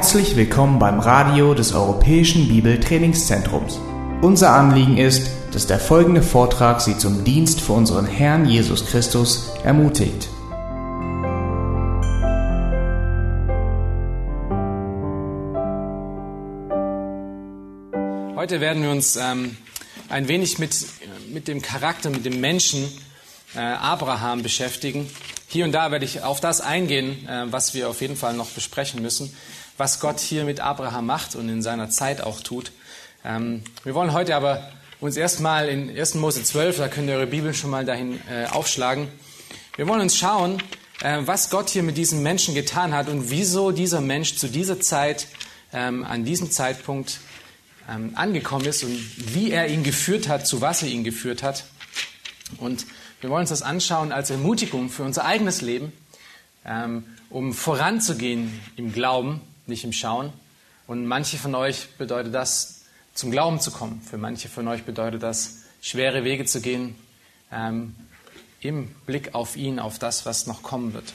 Herzlich willkommen beim Radio des Europäischen Bibeltrainingszentrums. Unser Anliegen ist, dass der folgende Vortrag Sie zum Dienst für unseren Herrn Jesus Christus ermutigt. Heute werden wir uns ähm, ein wenig mit, mit dem Charakter, mit dem Menschen äh, Abraham beschäftigen. Hier und da werde ich auf das eingehen, äh, was wir auf jeden Fall noch besprechen müssen was Gott hier mit Abraham macht und in seiner Zeit auch tut. Ähm, wir wollen heute aber uns erstmal in 1. Mose 12, da könnt ihr eure Bibel schon mal dahin äh, aufschlagen. Wir wollen uns schauen, äh, was Gott hier mit diesem Menschen getan hat und wieso dieser Mensch zu dieser Zeit, ähm, an diesem Zeitpunkt ähm, angekommen ist und wie er ihn geführt hat, zu was er ihn geführt hat. Und wir wollen uns das anschauen als Ermutigung für unser eigenes Leben, ähm, um voranzugehen im Glauben nicht im Schauen. Und manche von euch bedeutet das, zum Glauben zu kommen. Für manche von euch bedeutet das, schwere Wege zu gehen, ähm, im Blick auf ihn, auf das, was noch kommen wird.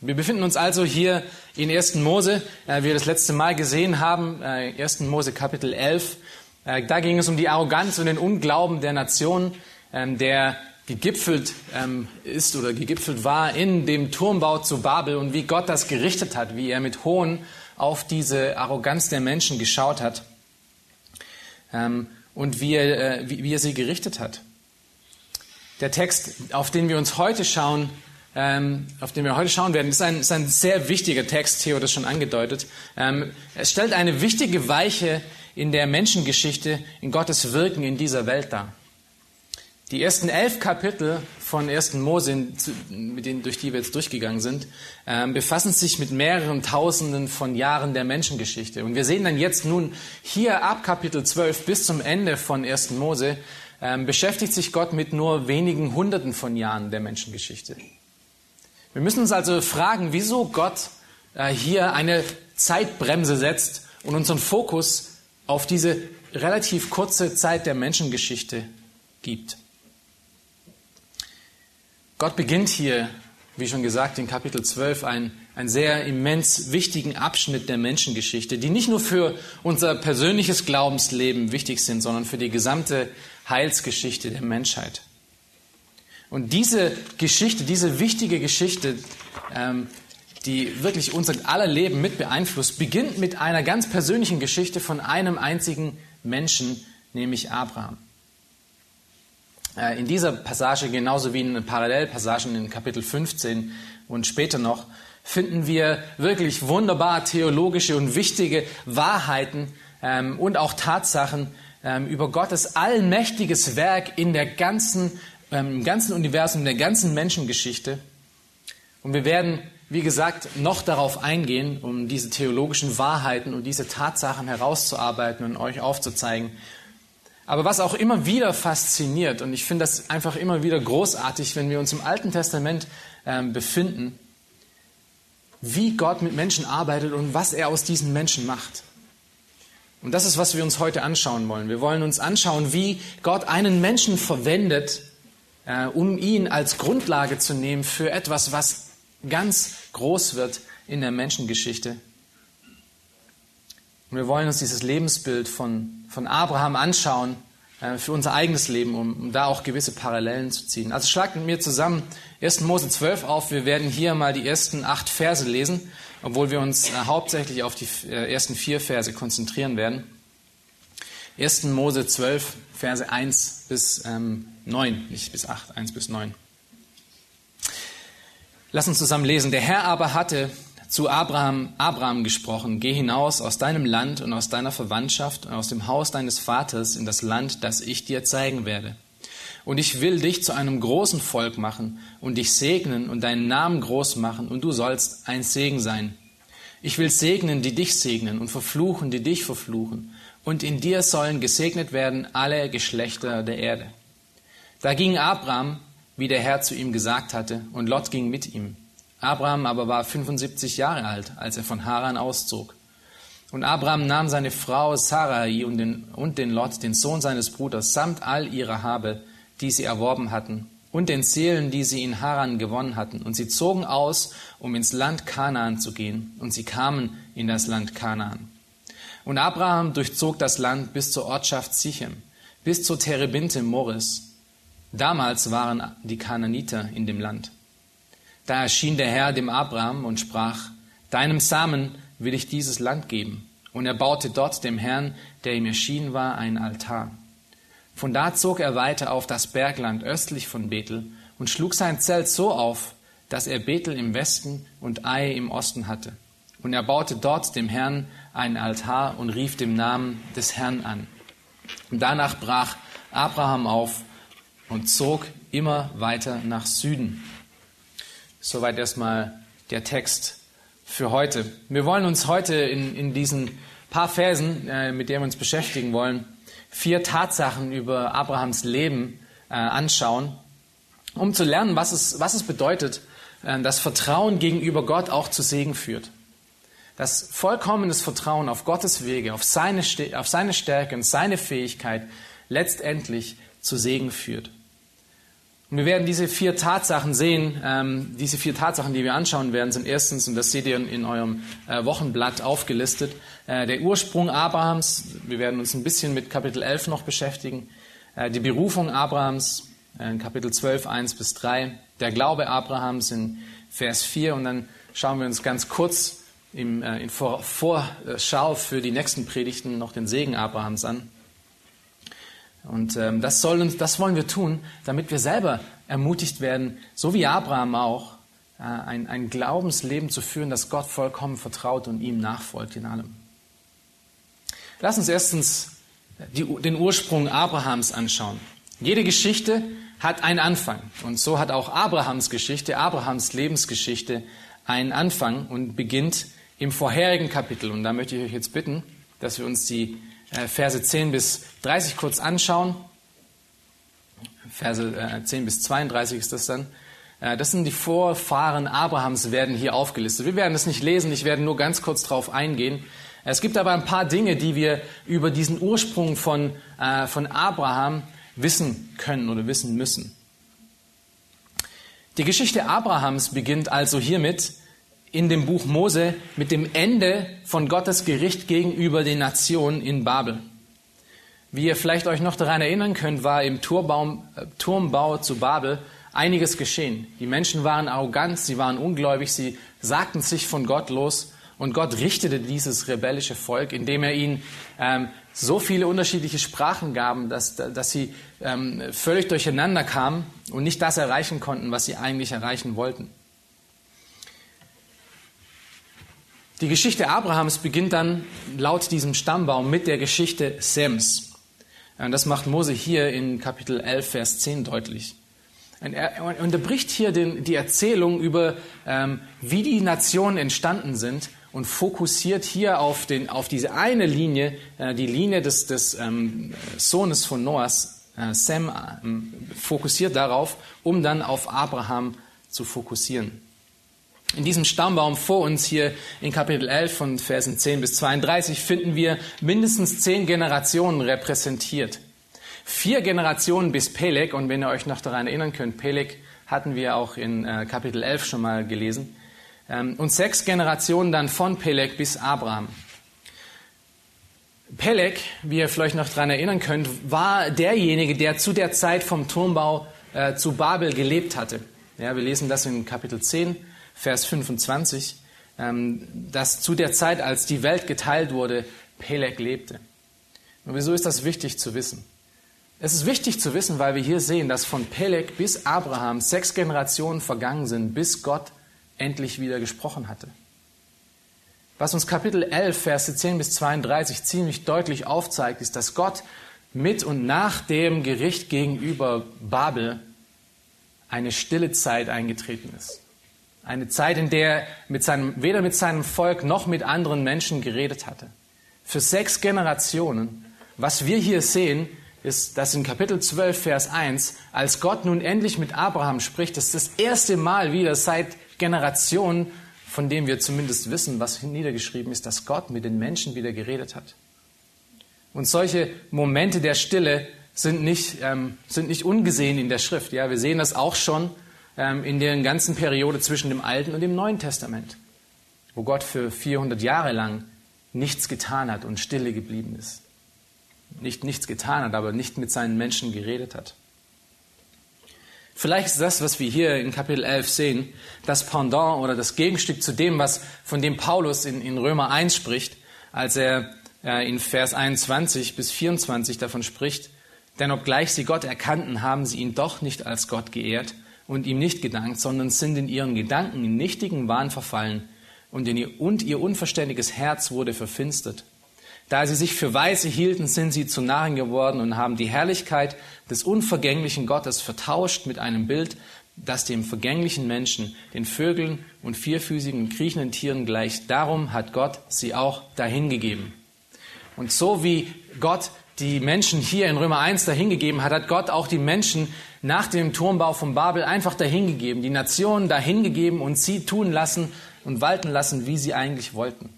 Wir befinden uns also hier in 1. Mose, äh, wie wir das letzte Mal gesehen haben, äh, 1. Mose Kapitel 11. Äh, da ging es um die Arroganz und den Unglauben der Nation, ähm, der gegipfelt ähm, ist oder gegipfelt war in dem Turmbau zu Babel und wie Gott das gerichtet hat, wie er mit Hohn auf diese Arroganz der Menschen geschaut hat ähm, und wie er, äh, wie, wie er sie gerichtet hat. Der Text, auf den wir uns heute schauen, ähm, auf den wir heute schauen werden, ist ein, ist ein sehr wichtiger Text, Theo hat das schon angedeutet. Ähm, es stellt eine wichtige Weiche in der Menschengeschichte, in Gottes Wirken in dieser Welt dar. Die ersten elf Kapitel von 1. Mose, mit denen, durch die wir jetzt durchgegangen sind, ähm, befassen sich mit mehreren Tausenden von Jahren der Menschengeschichte. Und wir sehen dann jetzt nun hier ab Kapitel 12 bis zum Ende von 1. Mose, ähm, beschäftigt sich Gott mit nur wenigen Hunderten von Jahren der Menschengeschichte. Wir müssen uns also fragen, wieso Gott äh, hier eine Zeitbremse setzt und unseren Fokus auf diese relativ kurze Zeit der Menschengeschichte gibt. Gott beginnt hier, wie schon gesagt, in Kapitel 12 einen, einen sehr immens wichtigen Abschnitt der Menschengeschichte, die nicht nur für unser persönliches Glaubensleben wichtig sind, sondern für die gesamte Heilsgeschichte der Menschheit. Und diese Geschichte, diese wichtige Geschichte, ähm, die wirklich unser aller Leben mit beeinflusst, beginnt mit einer ganz persönlichen Geschichte von einem einzigen Menschen, nämlich Abraham. Äh, in dieser Passage, genauso wie in Parallelpassagen in Kapitel 15 und später noch, finden wir wirklich wunderbar theologische und wichtige Wahrheiten ähm, und auch Tatsachen ähm, über Gottes allmächtiges Werk in der ganzen, ähm, ganzen Universum, in der ganzen Menschengeschichte. Und wir werden, wie gesagt, noch darauf eingehen, um diese theologischen Wahrheiten und diese Tatsachen herauszuarbeiten und euch aufzuzeigen. Aber was auch immer wieder fasziniert, und ich finde das einfach immer wieder großartig, wenn wir uns im Alten Testament äh, befinden, wie Gott mit Menschen arbeitet und was er aus diesen Menschen macht. Und das ist, was wir uns heute anschauen wollen. Wir wollen uns anschauen, wie Gott einen Menschen verwendet, äh, um ihn als Grundlage zu nehmen für etwas, was ganz groß wird in der Menschengeschichte. Und wir wollen uns dieses Lebensbild von, von Abraham anschauen äh, für unser eigenes Leben, um, um da auch gewisse Parallelen zu ziehen. Also schlagt mit mir zusammen 1. Mose 12 auf. Wir werden hier mal die ersten acht Verse lesen, obwohl wir uns äh, hauptsächlich auf die äh, ersten vier Verse konzentrieren werden. 1. Mose 12, Verse 1 bis ähm, 9, nicht bis 8, 1 bis 9. Lass uns zusammen lesen. Der Herr aber hatte zu Abraham, Abraham gesprochen, geh hinaus aus deinem Land und aus deiner Verwandtschaft und aus dem Haus deines Vaters in das Land, das ich dir zeigen werde. Und ich will dich zu einem großen Volk machen und dich segnen und deinen Namen groß machen und du sollst ein Segen sein. Ich will segnen, die dich segnen und verfluchen, die dich verfluchen. Und in dir sollen gesegnet werden alle Geschlechter der Erde. Da ging Abraham, wie der Herr zu ihm gesagt hatte, und Lot ging mit ihm. Abraham aber war 75 Jahre alt, als er von Haran auszog. Und Abraham nahm seine Frau Sarai und den, und den Lot, den Sohn seines Bruders, samt all ihrer Habe, die sie erworben hatten, und den Seelen, die sie in Haran gewonnen hatten. Und sie zogen aus, um ins Land Kanaan zu gehen. Und sie kamen in das Land Kanaan. Und Abraham durchzog das Land bis zur Ortschaft Sichem, bis zur Terebinte Moris. Damals waren die Kanaaniter in dem Land. Da erschien der Herr dem Abraham und sprach, Deinem Samen will ich dieses Land geben. Und er baute dort dem Herrn, der ihm erschienen war, einen Altar. Von da zog er weiter auf das Bergland östlich von Bethel und schlug sein Zelt so auf, dass er Bethel im Westen und Ai im Osten hatte. Und er baute dort dem Herrn einen Altar und rief dem Namen des Herrn an. Und danach brach Abraham auf und zog immer weiter nach Süden. Soweit erstmal der Text für heute. Wir wollen uns heute in, in diesen paar Versen, äh, mit denen wir uns beschäftigen wollen, vier Tatsachen über Abrahams Leben äh, anschauen, um zu lernen, was es, was es bedeutet, äh, dass Vertrauen gegenüber Gott auch zu Segen führt. Dass vollkommenes Vertrauen auf Gottes Wege, auf seine, auf seine Stärke und seine Fähigkeit letztendlich zu Segen führt. Und wir werden diese vier Tatsachen sehen. Ähm, diese vier Tatsachen, die wir anschauen werden, sind erstens, und das seht ihr in, eurem äh, Wochenblatt aufgelistet, äh, der Ursprung Abrahams. Wir werden uns ein bisschen mit Kapitel 11 noch beschäftigen. Äh, die Berufung Abrahams äh, in Kapitel 12, 1 bis 3. Der Glaube Abrahams in Vers 4. Und dann schauen wir uns ganz kurz im, äh, in Vor Vorschau für die nächsten Predigten noch den Segen Abrahams an. Und ähm, das, soll uns, das wollen wir tun, damit wir selber ermutigt werden, so wie Abraham auch, äh, ein, ein Glaubensleben zu führen, das Gott vollkommen vertraut und ihm nachfolgt in allem. Lass uns erstens die, den Ursprung Abrahams anschauen. Jede Geschichte hat einen Anfang. Und so hat auch Abrahams Geschichte, Abrahams Lebensgeschichte einen Anfang und beginnt im vorherigen Kapitel. Und da möchte ich euch jetzt bitten, dass wir uns die Verse 10 bis 30 kurz anschauen. Verse 10 äh, bis 32 ist das dann. Äh, das sind die Vorfahren Abrahams, werden hier aufgelistet. Wir werden das nicht lesen, ich werde nur ganz kurz darauf eingehen. Es gibt aber ein paar Dinge, die wir über diesen Ursprung von, von Abraham wissen können oder wissen müssen. Die Geschichte Abrahams beginnt also hiermit, in dem Buch Mose mit dem Ende von Gottes Gericht gegenüber den Nationen in Babel. Wie ihr vielleicht euch noch daran erinnern könnt, war im Turmbaum, äh, Turmbau zu Babel einiges geschehen. Die Menschen waren arrogant, sie waren ungläubig, sie sagten sich von Gott los und Gott richtete dieses rebellische Volk, indem er ihnen ähm, so viele unterschiedliche Sprachen gab, dass, dass sie ähm, völlig durcheinander kamen und nicht das erreichen konnten, was sie eigentlich erreichen wollten. Die Geschichte Abrahams beginnt dann laut diesem Stammbaum mit der Geschichte Sems. Das macht Mose hier in Kapitel 11, Vers 10 deutlich. Und er unterbricht hier den, die Erzählung über, ähm, wie die Nationen entstanden sind und fokussiert hier auf, den, auf diese eine Linie, äh, die Linie des, des ähm, Sohnes von Noahs, äh, Sem, ähm, fokussiert darauf, um dann auf Abraham zu fokussieren. In diesem Stammbaum vor uns hier in Kapitel 11 von Versen 10 bis 32 finden wir mindestens zehn Generationen repräsentiert. Vier Generationen bis Peleg, und wenn ihr euch noch daran erinnern könnt, Peleg hatten wir auch in äh, Kapitel 11 schon mal gelesen, ähm, und sechs Generationen dann von Peleg bis Abraham. Peleg, wie ihr vielleicht noch daran erinnern könnt, war derjenige, der zu der Zeit vom Turmbau äh, zu Babel gelebt hatte. Ja, wir lesen das in Kapitel 10 Vers 25, ähm, dass zu der Zeit, als die Welt geteilt wurde, Peleg lebte. Und wieso ist das wichtig zu wissen? Es ist wichtig zu wissen, weil wir hier sehen, dass von Peleg bis Abraham sechs Generationen vergangen sind, bis Gott endlich wieder gesprochen hatte. Was uns Kapitel 11, Verse 10 bis 32 ziemlich deutlich aufzeigt, ist, dass Gott mit und nach dem Gericht gegenüber Babel eine stille Zeit eingetreten ist. Eine Zeit, in der er mit seinem, weder mit seinem Volk noch mit anderen Menschen geredet hatte. Für sechs Generationen. Was wir hier sehen, ist, dass in Kapitel 12, Vers 1, als Gott nun endlich mit Abraham spricht, ist das erste Mal wieder seit Generationen, von dem wir zumindest wissen, was niedergeschrieben ist, dass Gott mit den Menschen wieder geredet hat. Und solche Momente der Stille sind nicht, ähm, sind nicht ungesehen in der Schrift. Ja, wir sehen das auch schon in der ganzen Periode zwischen dem Alten und dem Neuen Testament, wo Gott für 400 Jahre lang nichts getan hat und stille geblieben ist. Nicht nichts getan hat, aber nicht mit seinen Menschen geredet hat. Vielleicht ist das, was wir hier in Kapitel 11 sehen, das Pendant oder das Gegenstück zu dem, was von dem Paulus in, in Römer 1 spricht, als er äh, in Vers 21 bis 24 davon spricht, denn obgleich sie Gott erkannten, haben sie ihn doch nicht als Gott geehrt und ihm nicht gedankt, sondern sind in ihren Gedanken in nichtigen Wahn verfallen und, ihr, und ihr unverständiges Herz wurde verfinstert. Da sie sich für Weise hielten, sind sie zu Narren geworden und haben die Herrlichkeit des unvergänglichen Gottes vertauscht mit einem Bild, das dem vergänglichen Menschen, den Vögeln und vierfüßigen kriechenden Tieren gleicht. Darum hat Gott sie auch dahingegeben. Und so wie Gott die Menschen hier in Römer 1 dahingegeben hat, hat Gott auch die Menschen nach dem Turmbau von Babel einfach dahingegeben, die Nationen dahingegeben und sie tun lassen und walten lassen, wie sie eigentlich wollten.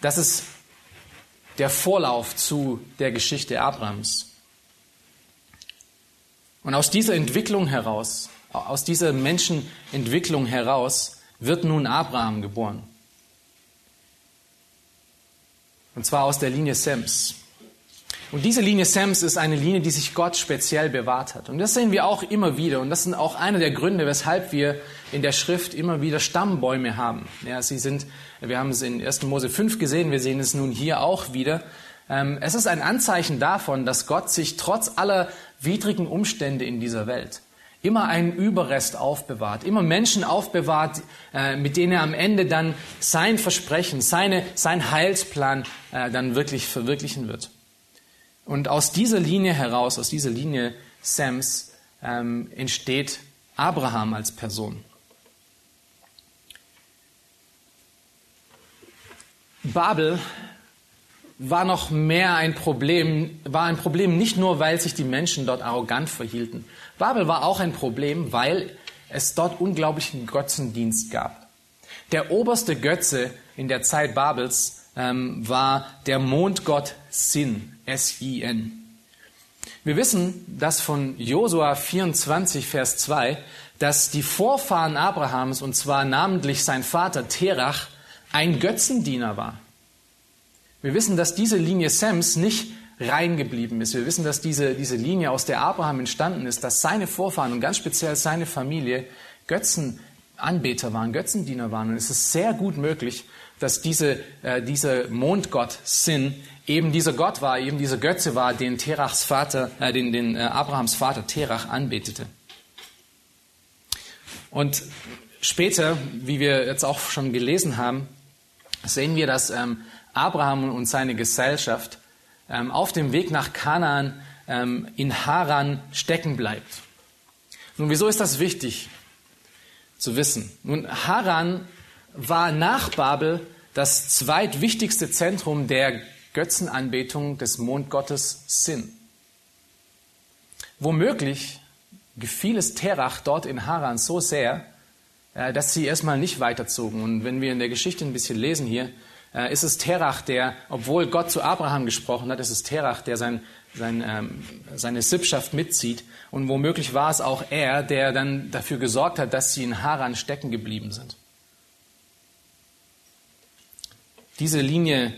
Das ist der Vorlauf zu der Geschichte Abrahams. Und aus dieser Entwicklung heraus, aus dieser Menschenentwicklung heraus, wird nun Abraham geboren. Und zwar aus der Linie Sems. Und diese Linie Sems ist eine Linie, die sich Gott speziell bewahrt hat. Und das sehen wir auch immer wieder. Und das sind auch einer der Gründe, weshalb wir in der Schrift immer wieder Stammbäume haben. Ja, sie sind, wir haben es in 1. Mose 5 gesehen, wir sehen es nun hier auch wieder. Ähm, es ist ein Anzeichen davon, dass Gott sich trotz aller widrigen Umstände in dieser Welt immer einen Überrest aufbewahrt, immer Menschen aufbewahrt, äh, mit denen er am Ende dann sein Versprechen, seine, sein Heilsplan äh, dann wirklich verwirklichen wird. Und aus dieser Linie heraus, aus dieser Linie Sams, ähm, entsteht Abraham als Person. Babel war noch mehr ein Problem, war ein Problem nicht nur, weil sich die Menschen dort arrogant verhielten. Babel war auch ein Problem, weil es dort unglaublichen Götzendienst gab. Der oberste Götze in der Zeit Babels ähm, war der Mondgott Sin, S-I-N. Wir wissen, dass von Josua 24, Vers 2, dass die Vorfahren Abrahams, und zwar namentlich sein Vater Terach, ein Götzendiener war. Wir wissen, dass diese Linie Sems nicht rein geblieben ist. Wir wissen, dass diese, diese Linie, aus der Abraham entstanden ist, dass seine Vorfahren und ganz speziell seine Familie Götzenanbeter waren, Götzendiener waren. Und es ist sehr gut möglich, dass diese, äh, dieser Mondgott Sin eben dieser Gott war, eben dieser Götze war, den Terachs Vater, äh, den, den äh, Abrahams Vater Terach anbetete. Und später, wie wir jetzt auch schon gelesen haben, sehen wir, dass ähm, Abraham und seine Gesellschaft ähm, auf dem Weg nach Kanaan ähm, in Haran stecken bleibt. Nun, wieso ist das wichtig zu wissen? Nun, Haran war nach Babel das zweitwichtigste Zentrum der Götzenanbetung des Mondgottes Sin. Womöglich gefiel es Terach dort in Haran so sehr, äh, dass sie erstmal nicht weiterzogen. Und wenn wir in der Geschichte ein bisschen lesen hier, äh, ist es Terach, der, obwohl Gott zu Abraham gesprochen hat, ist es Terach, der sein, sein, ähm, seine Sippschaft mitzieht. Und womöglich war es auch er, der dann dafür gesorgt hat, dass sie in Haran stecken geblieben sind. Diese Linie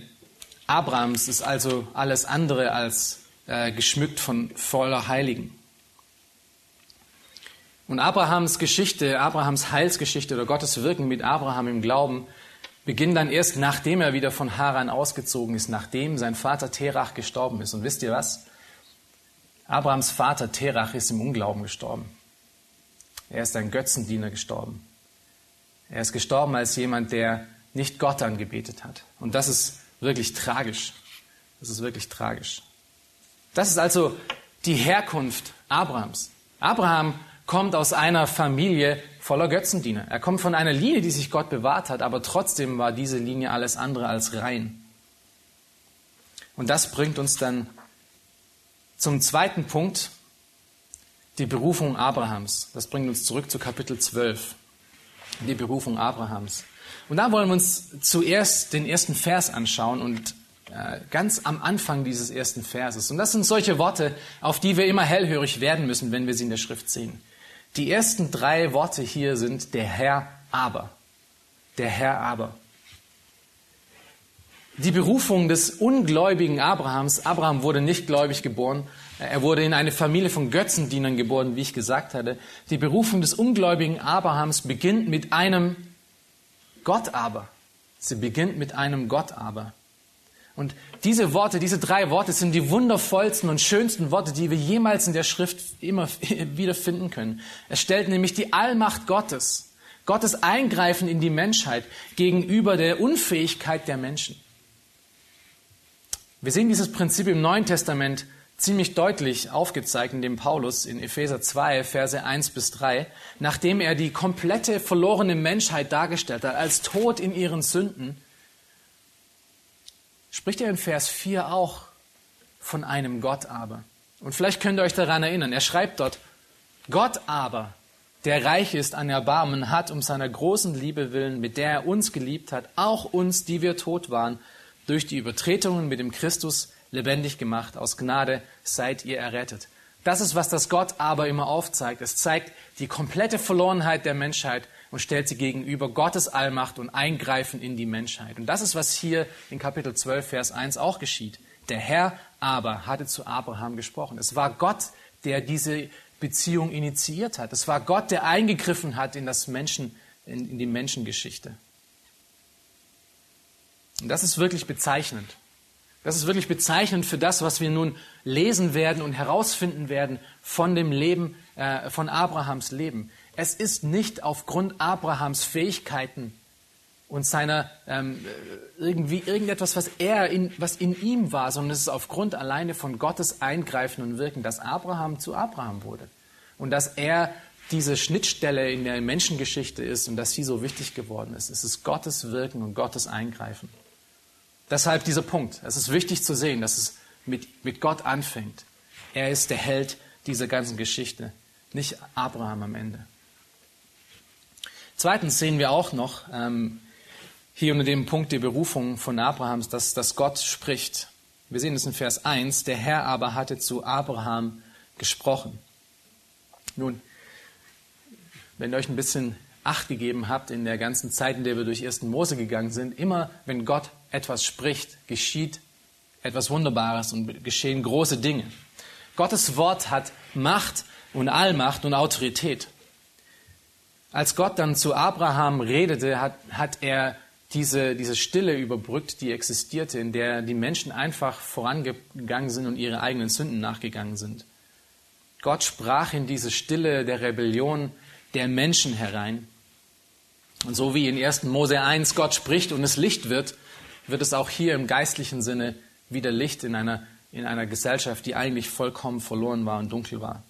Abrahams ist also alles andere als äh, geschmückt von voller Heiligen. Und Abrahams Geschichte, Abrahams Heilsgeschichte oder Gottes Wirken mit Abraham im Glauben beginnt dann erst, nachdem er wieder von Haran ausgezogen ist, nachdem sein Vater Terach gestorben ist. Und wisst ihr was? Abrahams Vater Terach ist im Unglauben gestorben. Er ist ein Götzendiener gestorben. Er ist gestorben als jemand, der nicht Gott angebetet hat. Und das ist wirklich tragisch. Das ist wirklich tragisch. Das ist also die Herkunft Abrahams. Abraham kommt aus einer Familie voller Götzendiener. Er kommt von einer Linie, die sich Gott bewahrt hat, aber trotzdem war diese Linie alles andere als rein. Und das bringt uns dann zum zweiten Punkt, die Berufung Abrahams. Das bringt uns zurück zu Kapitel 12, die Berufung Abrahams. Und da wollen wir uns zuerst den ersten Vers anschauen und äh, ganz am Anfang dieses ersten Verses. Und das sind solche Worte, auf die wir immer hellhörig werden müssen, wenn wir sie in der Schrift sehen. Die ersten drei Worte hier sind der Herr aber. Der Herr aber. Die Berufung des ungläubigen Abrahams, Abraham wurde nicht gläubig geboren, er wurde in eine Familie von Götzendienern geboren, wie ich gesagt hatte. Die Berufung des ungläubigen Abrahams beginnt mit einem Gott aber. Sie beginnt mit einem Gott aber. Und diese Worte, diese drei Worte sind die wundervollsten und schönsten Worte, die wir jemals in der Schrift immer wieder finden können. Es stellt nämlich die Allmacht Gottes, Gottes Eingreifen in die Menschheit gegenüber der Unfähigkeit der Menschen. Wir sehen dieses Prinzip im Neuen Testament ziemlich deutlich aufgezeigt, indem Paulus in Epheser 2, Verse 1 bis 3, nachdem er die komplette verlorene Menschheit dargestellt hat, als tot in ihren Sünden, spricht er in Vers 4 auch von einem Gott aber. Und vielleicht könnt ihr euch daran erinnern, er schreibt dort, Gott aber, der reich ist an Erbarmen, hat um seiner großen Liebe willen, mit der er uns geliebt hat, auch uns, die wir tot waren, durch die Übertretungen mit dem Christus lebendig gemacht. Aus Gnade seid ihr errettet. Das ist, was das Gott aber immer aufzeigt. Es zeigt die komplette Verlorenheit der Menschheit und stellt sie gegenüber Gottes Allmacht und Eingreifen in die Menschheit. Und das ist, was hier in Kapitel 12, Vers 1 auch geschieht. Der Herr aber hatte zu Abraham gesprochen. Es war Gott, der diese Beziehung initiiert hat. Es war Gott, der eingegriffen hat in das Menschen, in, in die Menschengeschichte. Und das ist wirklich bezeichnend. Das ist wirklich bezeichnend für das, was wir nun lesen werden und herausfinden werden von dem Leben, äh, von Abrahams Leben. Es ist nicht aufgrund Abrahams Fähigkeiten und seiner ähm, irgendwie irgendetwas, was er in, was in ihm war, sondern es ist aufgrund alleine von Gottes Eingreifen und Wirken, dass Abraham zu Abraham wurde und dass er diese Schnittstelle in der Menschengeschichte ist und dass sie so wichtig geworden ist. Es ist Gottes Wirken und Gottes Eingreifen. Deshalb dieser Punkt. Es ist wichtig zu sehen, dass es mit, mit Gott anfängt. Er ist der Held dieser ganzen Geschichte, nicht Abraham am Ende. Zweitens sehen wir auch noch ähm, hier unter dem Punkt der Berufung von Abrahams, dass, dass Gott spricht. Wir sehen es in Vers 1, der Herr aber hatte zu Abraham gesprochen. Nun, wenn ihr euch ein bisschen Acht gegeben habt in der ganzen Zeit, in der wir durch 1. Mose gegangen sind, immer wenn Gott etwas spricht, geschieht etwas Wunderbares und geschehen große Dinge. Gottes Wort hat Macht und Allmacht und Autorität. Als Gott dann zu Abraham redete, hat, hat er diese, diese Stille überbrückt, die existierte, in der die Menschen einfach vorangegangen sind und ihre eigenen Sünden nachgegangen sind. Gott sprach in diese Stille der Rebellion der Menschen herein. Und so wie in 1. Mose 1 Gott spricht und es Licht wird, wird es auch hier im geistlichen Sinne wieder Licht in einer, in einer Gesellschaft, die eigentlich vollkommen verloren war und dunkel war.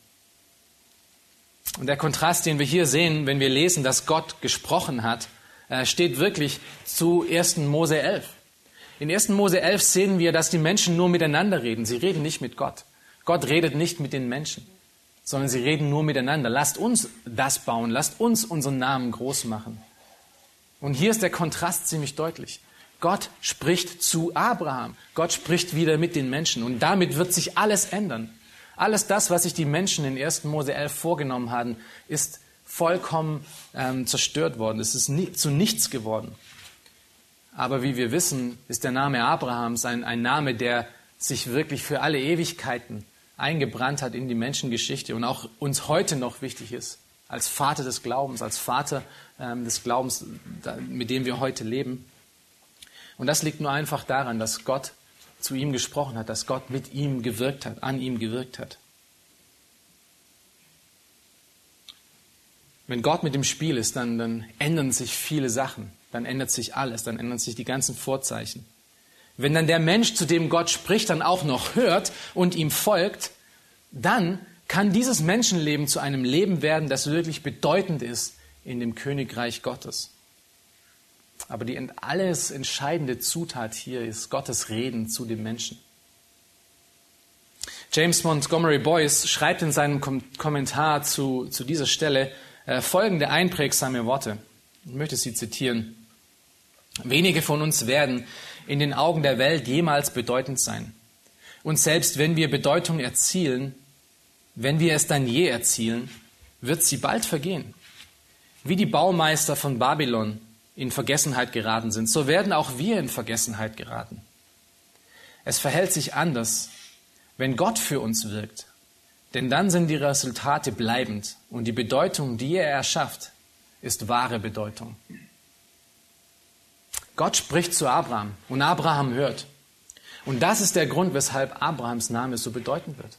Und der Kontrast, den wir hier sehen, wenn wir lesen, dass Gott gesprochen hat, äh, steht wirklich zu 1. Mose 11. In 1. Mose 11 sehen wir, dass die Menschen nur miteinander reden. Sie reden nicht mit Gott. Gott redet nicht mit den Menschen, sondern sie reden nur miteinander. Lasst uns das bauen. Lasst uns unseren Namen groß machen. Und hier ist der Kontrast ziemlich deutlich. Gott spricht zu Abraham. Gott spricht wieder mit den Menschen. Und damit wird sich alles ändern. Alles das, was sich die Menschen in 1. Mose 11 vorgenommen haben, ist vollkommen ähm, zerstört worden. Es ist nie, zu nichts geworden. Aber wie wir wissen, ist der Name Abrahams ein, ein Name, der sich wirklich für alle Ewigkeiten eingebrannt hat in die Menschengeschichte und auch uns heute noch wichtig ist. Als Vater des Glaubens, als Vater ähm, des Glaubens, mit dem wir heute leben. Und das liegt nur einfach daran, dass Gott zu ihm gesprochen hat, dass Gott mit ihm gewirkt hat, an ihm gewirkt hat. Wenn Gott mit dem Spiel ist, dann, dann ändern sich viele Sachen, dann ändert sich alles, dann ändern sich die ganzen Vorzeichen. Wenn dann der Mensch, zu dem Gott spricht, dann auch noch hört und ihm folgt, dann kann dieses Menschenleben zu einem Leben werden, das wirklich bedeutend ist in dem Königreich Gottes. Aber die alles entscheidende Zutat hier ist Gottes Reden zu dem Menschen. James Montgomery Boyce schreibt in seinem Kommentar zu, zu dieser Stelle äh, folgende einprägsame Worte. Ich möchte sie zitieren. Wenige von uns werden in den Augen der Welt jemals bedeutend sein. Und selbst wenn wir Bedeutung erzielen, wenn wir es dann je erzielen, wird sie bald vergehen. Wie die Baumeister von Babylon in Vergessenheit geraten sind, so werden auch wir in Vergessenheit geraten. Es verhält sich anders, wenn Gott für uns wirkt, denn dann sind die Resultate bleibend und die Bedeutung, die er erschafft, ist wahre Bedeutung. Gott spricht zu Abraham und Abraham hört. Und das ist der Grund, weshalb Abrahams Name so bedeutend wird.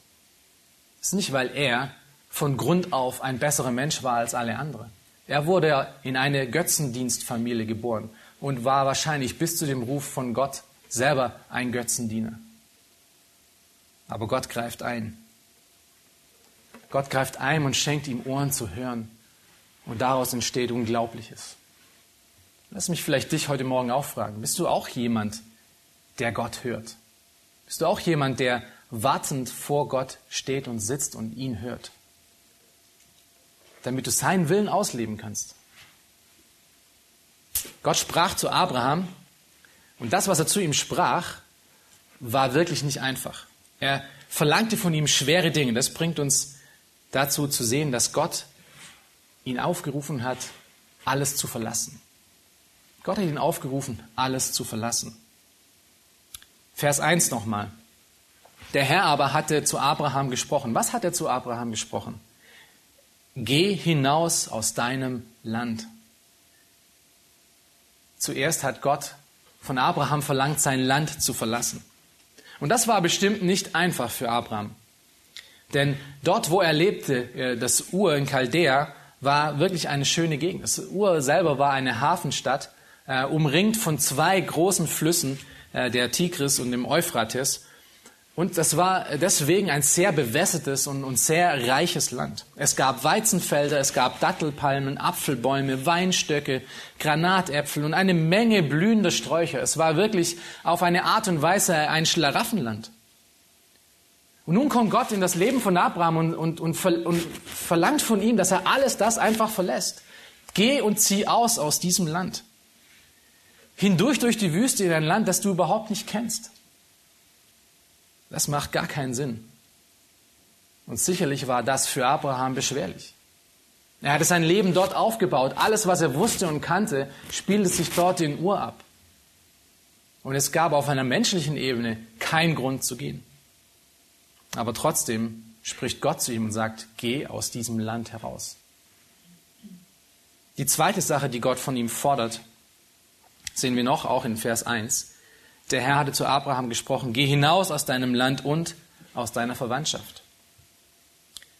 Es ist nicht, weil er von Grund auf ein besserer Mensch war als alle anderen. Er wurde in eine Götzendienstfamilie geboren und war wahrscheinlich bis zu dem Ruf von Gott selber ein Götzendiener. Aber Gott greift ein. Gott greift ein und schenkt ihm Ohren zu hören. Und daraus entsteht Unglaubliches. Lass mich vielleicht dich heute Morgen auch fragen. Bist du auch jemand, der Gott hört? Bist du auch jemand, der wartend vor Gott steht und sitzt und ihn hört? Damit du seinen Willen ausleben kannst. Gott sprach zu Abraham und das, was er zu ihm sprach, war wirklich nicht einfach. Er verlangte von ihm schwere Dinge. Das bringt uns dazu zu sehen, dass Gott ihn aufgerufen hat, alles zu verlassen. Gott hat ihn aufgerufen, alles zu verlassen. Vers 1 nochmal. Der Herr aber hatte zu Abraham gesprochen. Was hat er zu Abraham gesprochen? Geh hinaus aus deinem Land. Zuerst hat Gott von Abraham verlangt, sein Land zu verlassen. Und das war bestimmt nicht einfach für Abraham. Denn dort, wo er lebte, äh, das Ur in Chaldea, war wirklich eine schöne Gegend. Das Ur selber war eine Hafenstadt, äh, umringt von zwei großen Flüssen, äh, der Tigris und dem Euphrates. Und das war deswegen ein sehr bewässertes und, und, sehr reiches Land. Es gab Weizenfelder, es gab Dattelpalmen, Apfelbäume, Weinstöcke, Granatäpfel und eine Menge blühender Sträucher. Es war wirklich auf eine Art und Weise ein Schlaraffenland. Und nun kommt Gott in das Leben von Abraham und, und, und, und verlangt von ihm, dass er alles das einfach verlässt. Geh und zieh aus aus diesem Land. Hindurch durch die Wüste in ein Land, das du überhaupt nicht kennst. Das macht gar keinen Sinn. Und sicherlich war das für Abraham beschwerlich. Er hatte sein Leben dort aufgebaut. Alles, was er wusste und kannte, spielte sich dort in Ur ab. Und es gab auf einer menschlichen Ebene keinen Grund zu gehen. Aber trotzdem spricht Gott zu ihm und sagt, geh aus diesem Land heraus. Die zweite Sache, die Gott von ihm fordert, sehen wir noch auch in Vers 1. Der Herr hatte zu Abraham gesprochen, geh hinaus aus deinem Land und aus deiner Verwandtschaft.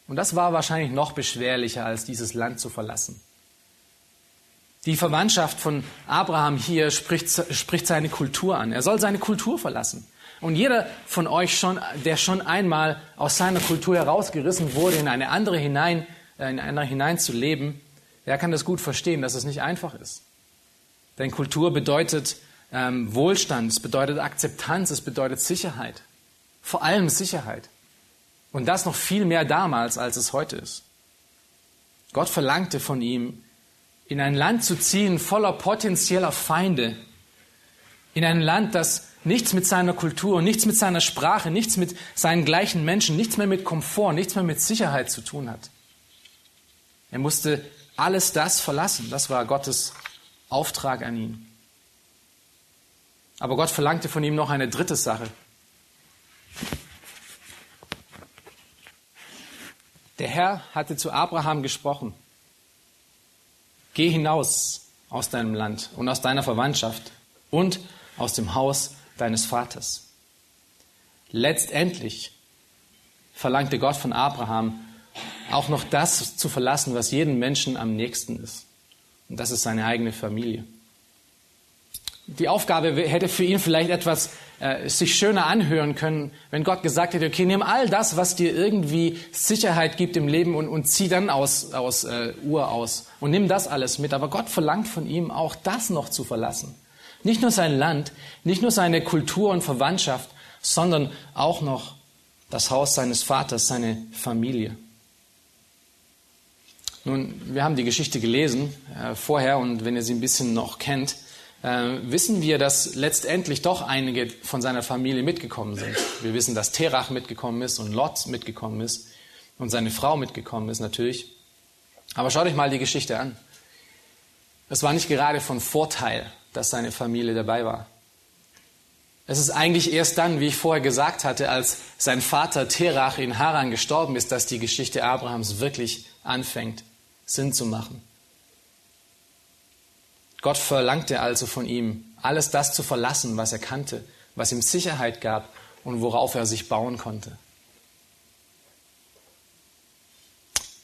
Und das war wahrscheinlich noch beschwerlicher, als dieses Land zu verlassen. Die Verwandtschaft von Abraham hier spricht, spricht seine Kultur an. Er soll seine Kultur verlassen. Und jeder von euch schon, der schon einmal aus seiner Kultur herausgerissen wurde, in eine andere hinein, äh, in eine andere hinein zu leben, der kann das gut verstehen, dass es nicht einfach ist. Denn Kultur bedeutet ähm, Wohlstand, es bedeutet Akzeptanz, es bedeutet Sicherheit. Vor allem Sicherheit. Und das noch viel mehr damals, als es heute ist. Gott verlangte von ihm, in ein Land zu ziehen voller potenzieller Feinde. In ein Land, das nichts mit seiner Kultur, nichts mit seiner Sprache, nichts mit seinen gleichen Menschen, nichts mehr mit Komfort, nichts mehr mit Sicherheit zu tun hat. Er musste alles das verlassen. Das war Gottes Auftrag an ihn. Aber Gott verlangte von ihm noch eine dritte Sache. Der Herr hatte zu Abraham gesprochen. Geh hinaus aus deinem Land und aus deiner Verwandtschaft und aus dem Haus deines Vaters. Letztendlich verlangte Gott von Abraham auch noch das zu verlassen, was jedem Menschen am nächsten ist. Und das ist seine eigene Familie die Aufgabe hätte für ihn vielleicht etwas äh, sich schöner anhören können, wenn Gott gesagt hätte, okay, nimm all das, was dir irgendwie Sicherheit gibt im Leben und, und zieh dann aus, aus äh, Ur aus und nimm das alles mit. Aber Gott verlangt von ihm auch das noch zu verlassen. Nicht nur sein Land, nicht nur seine Kultur und Verwandtschaft, sondern auch noch das Haus seines Vaters, seine Familie. Nun, wir haben die Geschichte gelesen äh, vorher und wenn ihr sie ein bisschen noch kennt, wissen wir, dass letztendlich doch einige von seiner Familie mitgekommen sind. Wir wissen, dass Terach mitgekommen ist und Lot mitgekommen ist und seine Frau mitgekommen ist natürlich. Aber schaut euch mal die Geschichte an. Es war nicht gerade von Vorteil, dass seine Familie dabei war. Es ist eigentlich erst dann, wie ich vorher gesagt hatte, als sein Vater Terach in Haran gestorben ist, dass die Geschichte Abrahams wirklich anfängt, Sinn zu machen. Gott verlangte also von ihm, alles das zu verlassen, was er kannte, was ihm Sicherheit gab und worauf er sich bauen konnte.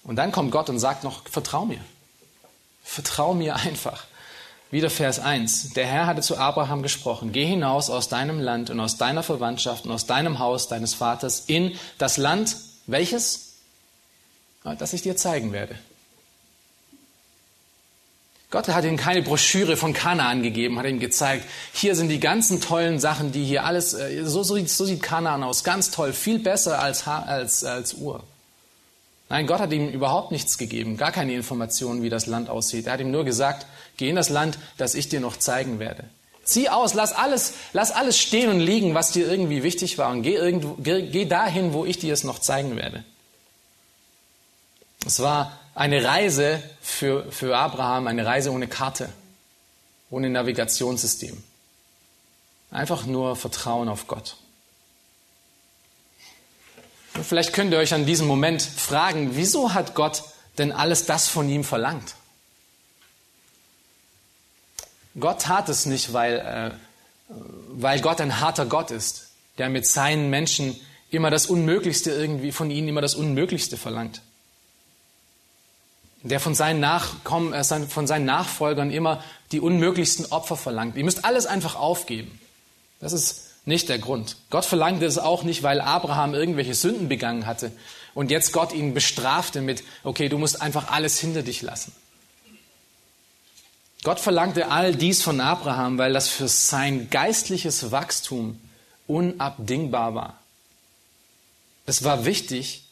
Und dann kommt Gott und sagt noch, vertrau mir. Vertrau mir einfach. Wieder Vers 1. Der Herr hatte zu Abraham gesprochen, geh hinaus aus deinem Land und aus deiner Verwandtschaft und aus deinem Haus deines Vaters in das Land, welches? Das ich dir zeigen werde. Gott hat ihm keine Broschüre von Kanaan gegeben, hat ihm gezeigt, hier sind die ganzen tollen Sachen, die hier alles, äh, so, so, so sieht Kanaan aus, ganz toll, viel besser als, als, als Ur. Nein, Gott hat ihm überhaupt nichts gegeben, gar keine Informationen, wie das Land aussieht. Er hat ihm nur gesagt, geh in das Land, das ich dir noch zeigen werde. Zieh aus, lass alles, lass alles stehen und liegen, was dir irgendwie wichtig war und geh, irgendwo, geh, geh dahin, wo ich dir es noch zeigen werde. Es war eine Reise für, für Abraham, eine Reise ohne Karte, ohne Navigationssystem. Einfach nur Vertrauen auf Gott. Und vielleicht könnt ihr euch an diesem Moment fragen, wieso hat Gott denn alles das von ihm verlangt? Gott tat es nicht, weil, äh, weil Gott ein harter Gott ist, der mit seinen Menschen immer das Unmöglichste irgendwie, von ihnen immer das Unmöglichste verlangt der von seinen Nachkommen, äh, von seinen Nachfolgern immer die unmöglichsten Opfer verlangt. Ihr müsst alles einfach aufgeben. Das ist nicht der Grund. Gott verlangte es auch nicht, weil Abraham irgendwelche Sünden begangen hatte und jetzt Gott ihn bestrafte mit, okay, du musst einfach alles hinter dich lassen. Gott verlangte all dies von Abraham, weil das für sein geistliches Wachstum unabdingbar war. Es war wichtig,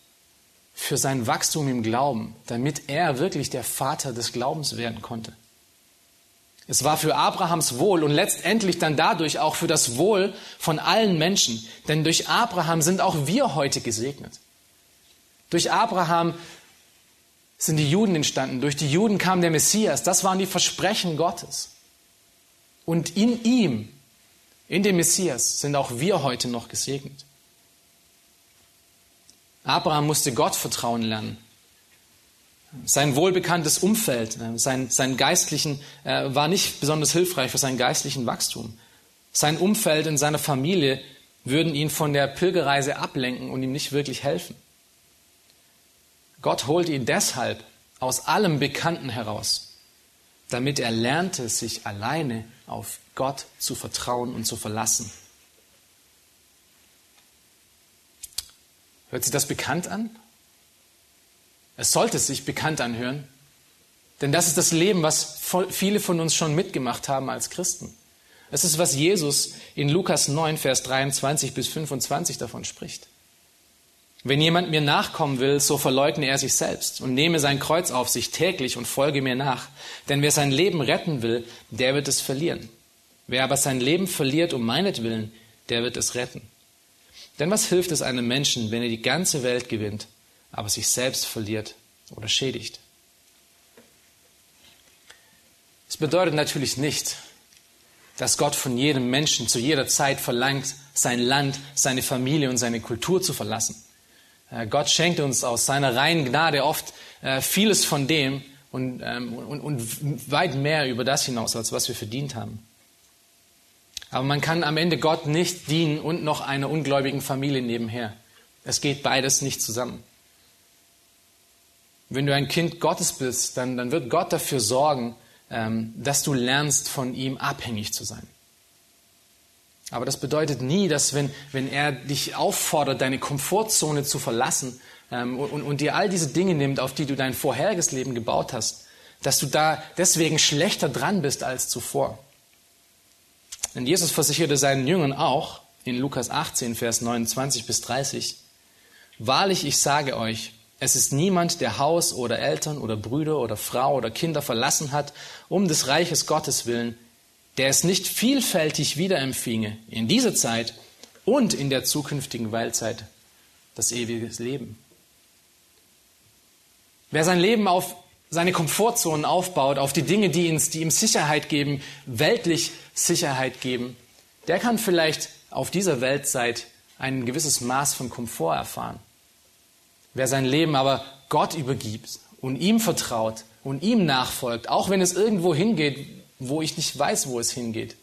für sein Wachstum im Glauben, damit er wirklich der Vater des Glaubens werden konnte. Es war für Abrahams Wohl und letztendlich dann dadurch auch für das Wohl von allen Menschen. Denn durch Abraham sind auch wir heute gesegnet. Durch Abraham sind die Juden entstanden. Durch die Juden kam der Messias. Das waren die Versprechen Gottes. Und in ihm, in dem Messias, sind auch wir heute noch gesegnet. Abraham musste Gott vertrauen lernen. Sein wohlbekanntes Umfeld, äh, sein, sein geistlichen, äh, war nicht besonders hilfreich für seinen geistlichen Wachstum. Sein Umfeld in seiner Familie würden ihn von der Pilgerreise ablenken und ihm nicht wirklich helfen. Gott holte ihn deshalb aus allem Bekannten heraus, damit er lernte, sich alleine auf Gott zu vertrauen und zu verlassen. Hört sich das bekannt an? Es sollte sich bekannt anhören, denn das ist das Leben, was viele von uns schon mitgemacht haben als Christen. Es ist, was Jesus in Lukas 9, Vers 23 bis 25 davon spricht. Wenn jemand mir nachkommen will, so verleugne er sich selbst und nehme sein Kreuz auf sich täglich und folge mir nach. Denn wer sein Leben retten will, der wird es verlieren. Wer aber sein Leben verliert um meinetwillen, der wird es retten. Denn was hilft es einem Menschen, wenn er die ganze Welt gewinnt, aber sich selbst verliert oder schädigt? Es bedeutet natürlich nicht, dass Gott von jedem Menschen zu jeder Zeit verlangt, sein Land, seine Familie und seine Kultur zu verlassen. Äh, Gott schenkt uns aus seiner reinen Gnade oft äh, vieles von dem und, ähm, und, und weit mehr über das hinaus, als was wir verdient haben. Aber man kann am Ende Gott nicht dienen und noch einer ungläubigen Familie nebenher. Es geht beides nicht zusammen. Wenn du ein Kind Gottes bist, dann, dann wird Gott dafür sorgen, ähm, dass du lernst, von ihm abhängig zu sein. Aber das bedeutet nie, dass wenn, wenn er dich auffordert, deine Komfortzone zu verlassen ähm, und, und dir all diese Dinge nimmt, auf die du dein vorheriges Leben gebaut hast, dass du da deswegen schlechter dran bist als zuvor. Denn Jesus versicherte seinen Jüngern auch in Lukas 18, Vers 29 bis 30, Wahrlich, ich sage euch, es ist niemand, der Haus oder Eltern oder Brüder oder Frau oder Kinder verlassen hat, um des Reiches Gottes willen, der es nicht vielfältig wiederempfinge in dieser Zeit und in der zukünftigen Weilzeit das ewige Leben. Wer sein Leben auf seine Komfortzonen aufbaut, auf die Dinge, die, ins, die ihm Sicherheit geben, weltlich Sicherheit geben, der kann vielleicht auf dieser Weltzeit ein gewisses Maß von Komfort erfahren. Wer sein Leben aber Gott übergibt und ihm vertraut und ihm nachfolgt, auch wenn es irgendwo hingeht, wo ich nicht weiß, wo es hingeht,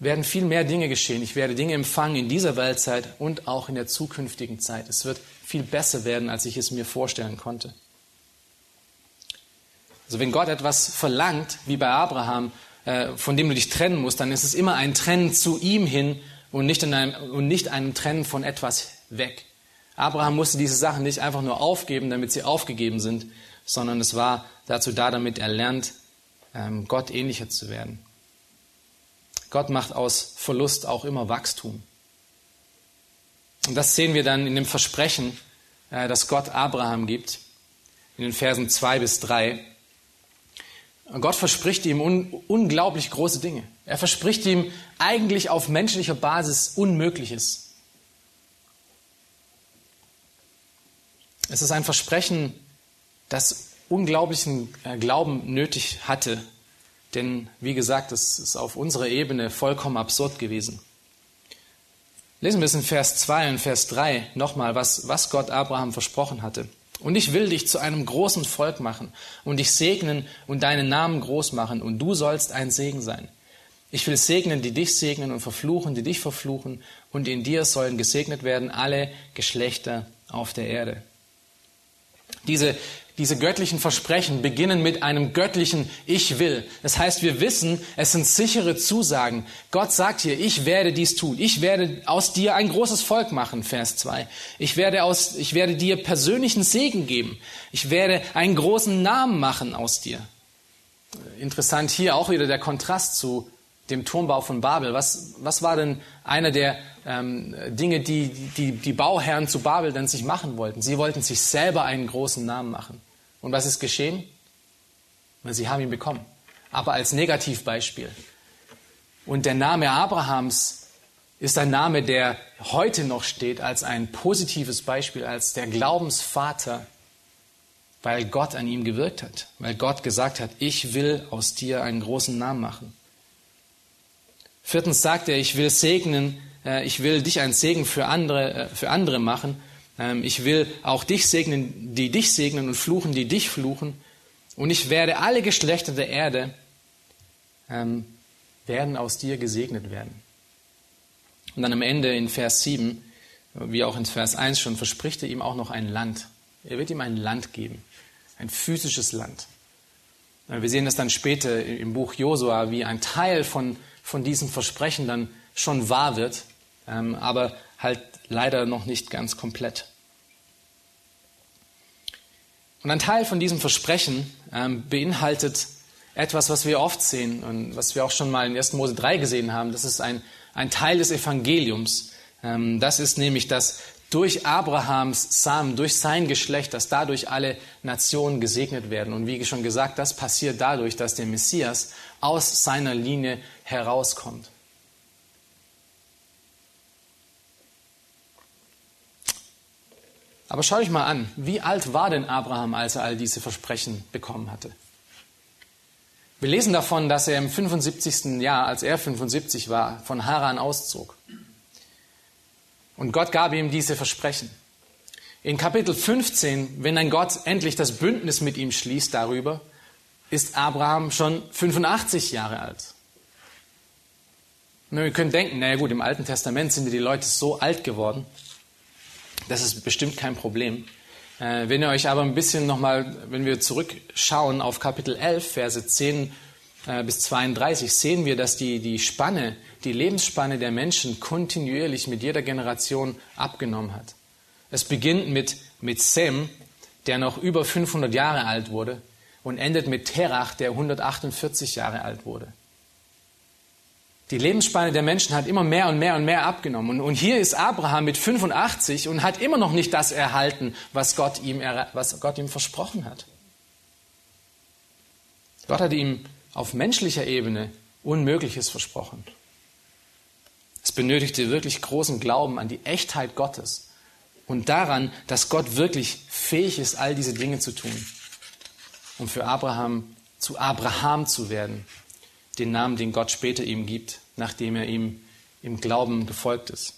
werden viel mehr Dinge geschehen. Ich werde Dinge empfangen in dieser Weltzeit und auch in der zukünftigen Zeit. Es wird viel besser werden, als ich es mir vorstellen konnte. Also wenn Gott etwas verlangt, wie bei Abraham, äh, von dem du dich trennen musst, dann ist es immer ein Trennen zu ihm hin und nicht, in einem, und nicht ein Trennen von etwas weg. Abraham musste diese Sachen nicht einfach nur aufgeben, damit sie aufgegeben sind, sondern es war dazu da, damit er lernt, ähm, Gott ähnlicher zu werden. Gott macht aus Verlust auch immer Wachstum. Und das sehen wir dann in dem Versprechen, äh, das Gott Abraham gibt, in den Versen 2 bis 3. Gott verspricht ihm un unglaublich große Dinge. Er verspricht ihm eigentlich auf menschlicher Basis Unmögliches. Es ist ein Versprechen, das unglaublichen äh, Glauben nötig hatte, denn wie gesagt, es ist auf unserer Ebene vollkommen absurd gewesen. Lesen wir es in Vers 2 und Vers 3 nochmal, was, was Gott Abraham versprochen hatte. Und ich will dich zu einem großen Volk machen und dich segnen und deinen Namen groß machen und du sollst ein Segen sein. Ich will segnen, die dich segnen und verfluchen, die dich verfluchen und in dir sollen gesegnet werden alle Geschlechter auf der Erde. Diese diese göttlichen Versprechen beginnen mit einem göttlichen Ich will. Das heißt, wir wissen, es sind sichere Zusagen. Gott sagt hier, ich werde dies tun. Ich werde aus dir ein großes Volk machen, Vers 2. Ich werde, aus, ich werde dir persönlichen Segen geben. Ich werde einen großen Namen machen aus dir. Interessant hier auch wieder der Kontrast zu dem Turmbau von Babel. Was, was war denn einer der ähm, Dinge, die, die die Bauherren zu Babel dann sich machen wollten? Sie wollten sich selber einen großen Namen machen. Und was ist geschehen? Sie haben ihn bekommen, aber als Negativbeispiel. Und der Name Abrahams ist ein Name, der heute noch steht als ein positives Beispiel, als der Glaubensvater, weil Gott an ihm gewirkt hat, weil Gott gesagt hat, ich will aus dir einen großen Namen machen. Viertens sagt er, ich will segnen, äh, ich will dich ein Segen für andere, äh, für andere machen. Ähm, ich will auch dich segnen, die dich segnen und fluchen, die dich fluchen. Und ich werde alle Geschlechter der Erde ähm, werden aus dir gesegnet werden. Und dann am Ende in Vers 7, wie auch in Vers 1 schon, verspricht er ihm auch noch ein Land. Er wird ihm ein Land geben, ein physisches Land. Äh, wir sehen das dann später im Buch Josua, wie ein Teil von, von diesem Versprechen dann schon wahr wird, ähm, aber halt leider noch nicht ganz komplett. Und ein Teil von diesem Versprechen ähm, beinhaltet etwas, was wir oft sehen und was wir auch schon mal in 1. Mose 3 gesehen haben. Das ist ein, ein Teil des Evangeliums. Ähm, das ist nämlich, dass durch Abrahams Samen, durch sein Geschlecht, dass dadurch alle Nationen gesegnet werden. Und wie schon gesagt, das passiert dadurch, dass der Messias aus seiner Linie herauskommt. Aber schaut euch mal an, wie alt war denn Abraham, als er all diese Versprechen bekommen hatte? Wir lesen davon, dass er im 75. Jahr, als er 75 war, von Haran auszog. Und Gott gab ihm diese Versprechen. In Kapitel 15, wenn dann Gott endlich das Bündnis mit ihm schließt darüber, ist Abraham schon 85 Jahre alt. Nun, ihr könnt denken, naja gut, im Alten Testament sind die Leute so alt geworden. Das ist bestimmt kein Problem. Äh, wenn ihr euch aber ein bisschen nochmal, wenn wir zurückschauen auf Kapitel 11, Verse 10 äh, bis 32, sehen wir, dass die, die Spanne, die Lebensspanne der Menschen kontinuierlich mit jeder Generation abgenommen hat. Es beginnt mit, mit Sem, der noch über 500 Jahre alt wurde, und endet mit Terach, der 148 Jahre alt wurde. Die Lebensspanne der Menschen hat immer mehr und mehr und mehr abgenommen. Und, hier ist Abraham mit 85 und hat immer noch nicht das erhalten, was Gott ihm, was Gott ihm versprochen hat. Gott hat ihm auf menschlicher Ebene Unmögliches versprochen. Es benötigte wirklich großen Glauben an die Echtheit Gottes und daran, dass Gott wirklich fähig ist, all diese Dinge zu tun. um für Abraham zu Abraham zu werden, den Namen, den Gott später ihm gibt, nachdem er ihm im Glauben gefolgt ist.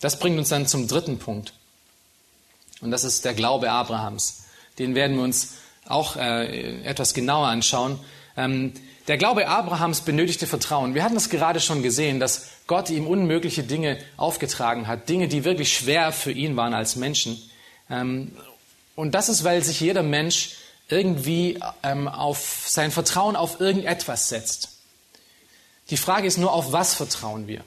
Das bringt uns dann zum dritten Punkt. Und das ist der Glaube Abrahams. Den werden wir uns auch äh, etwas genauer anschauen. Ähm, der Glaube Abrahams benötigte Vertrauen. Wir hatten es gerade schon gesehen, dass Gott ihm unmögliche Dinge aufgetragen hat, Dinge, die wirklich schwer für ihn waren als Menschen. Ähm, und das ist, weil sich jeder Mensch irgendwie ähm, auf sein Vertrauen auf irgendetwas setzt. Die Frage ist nur, auf was vertrauen wir?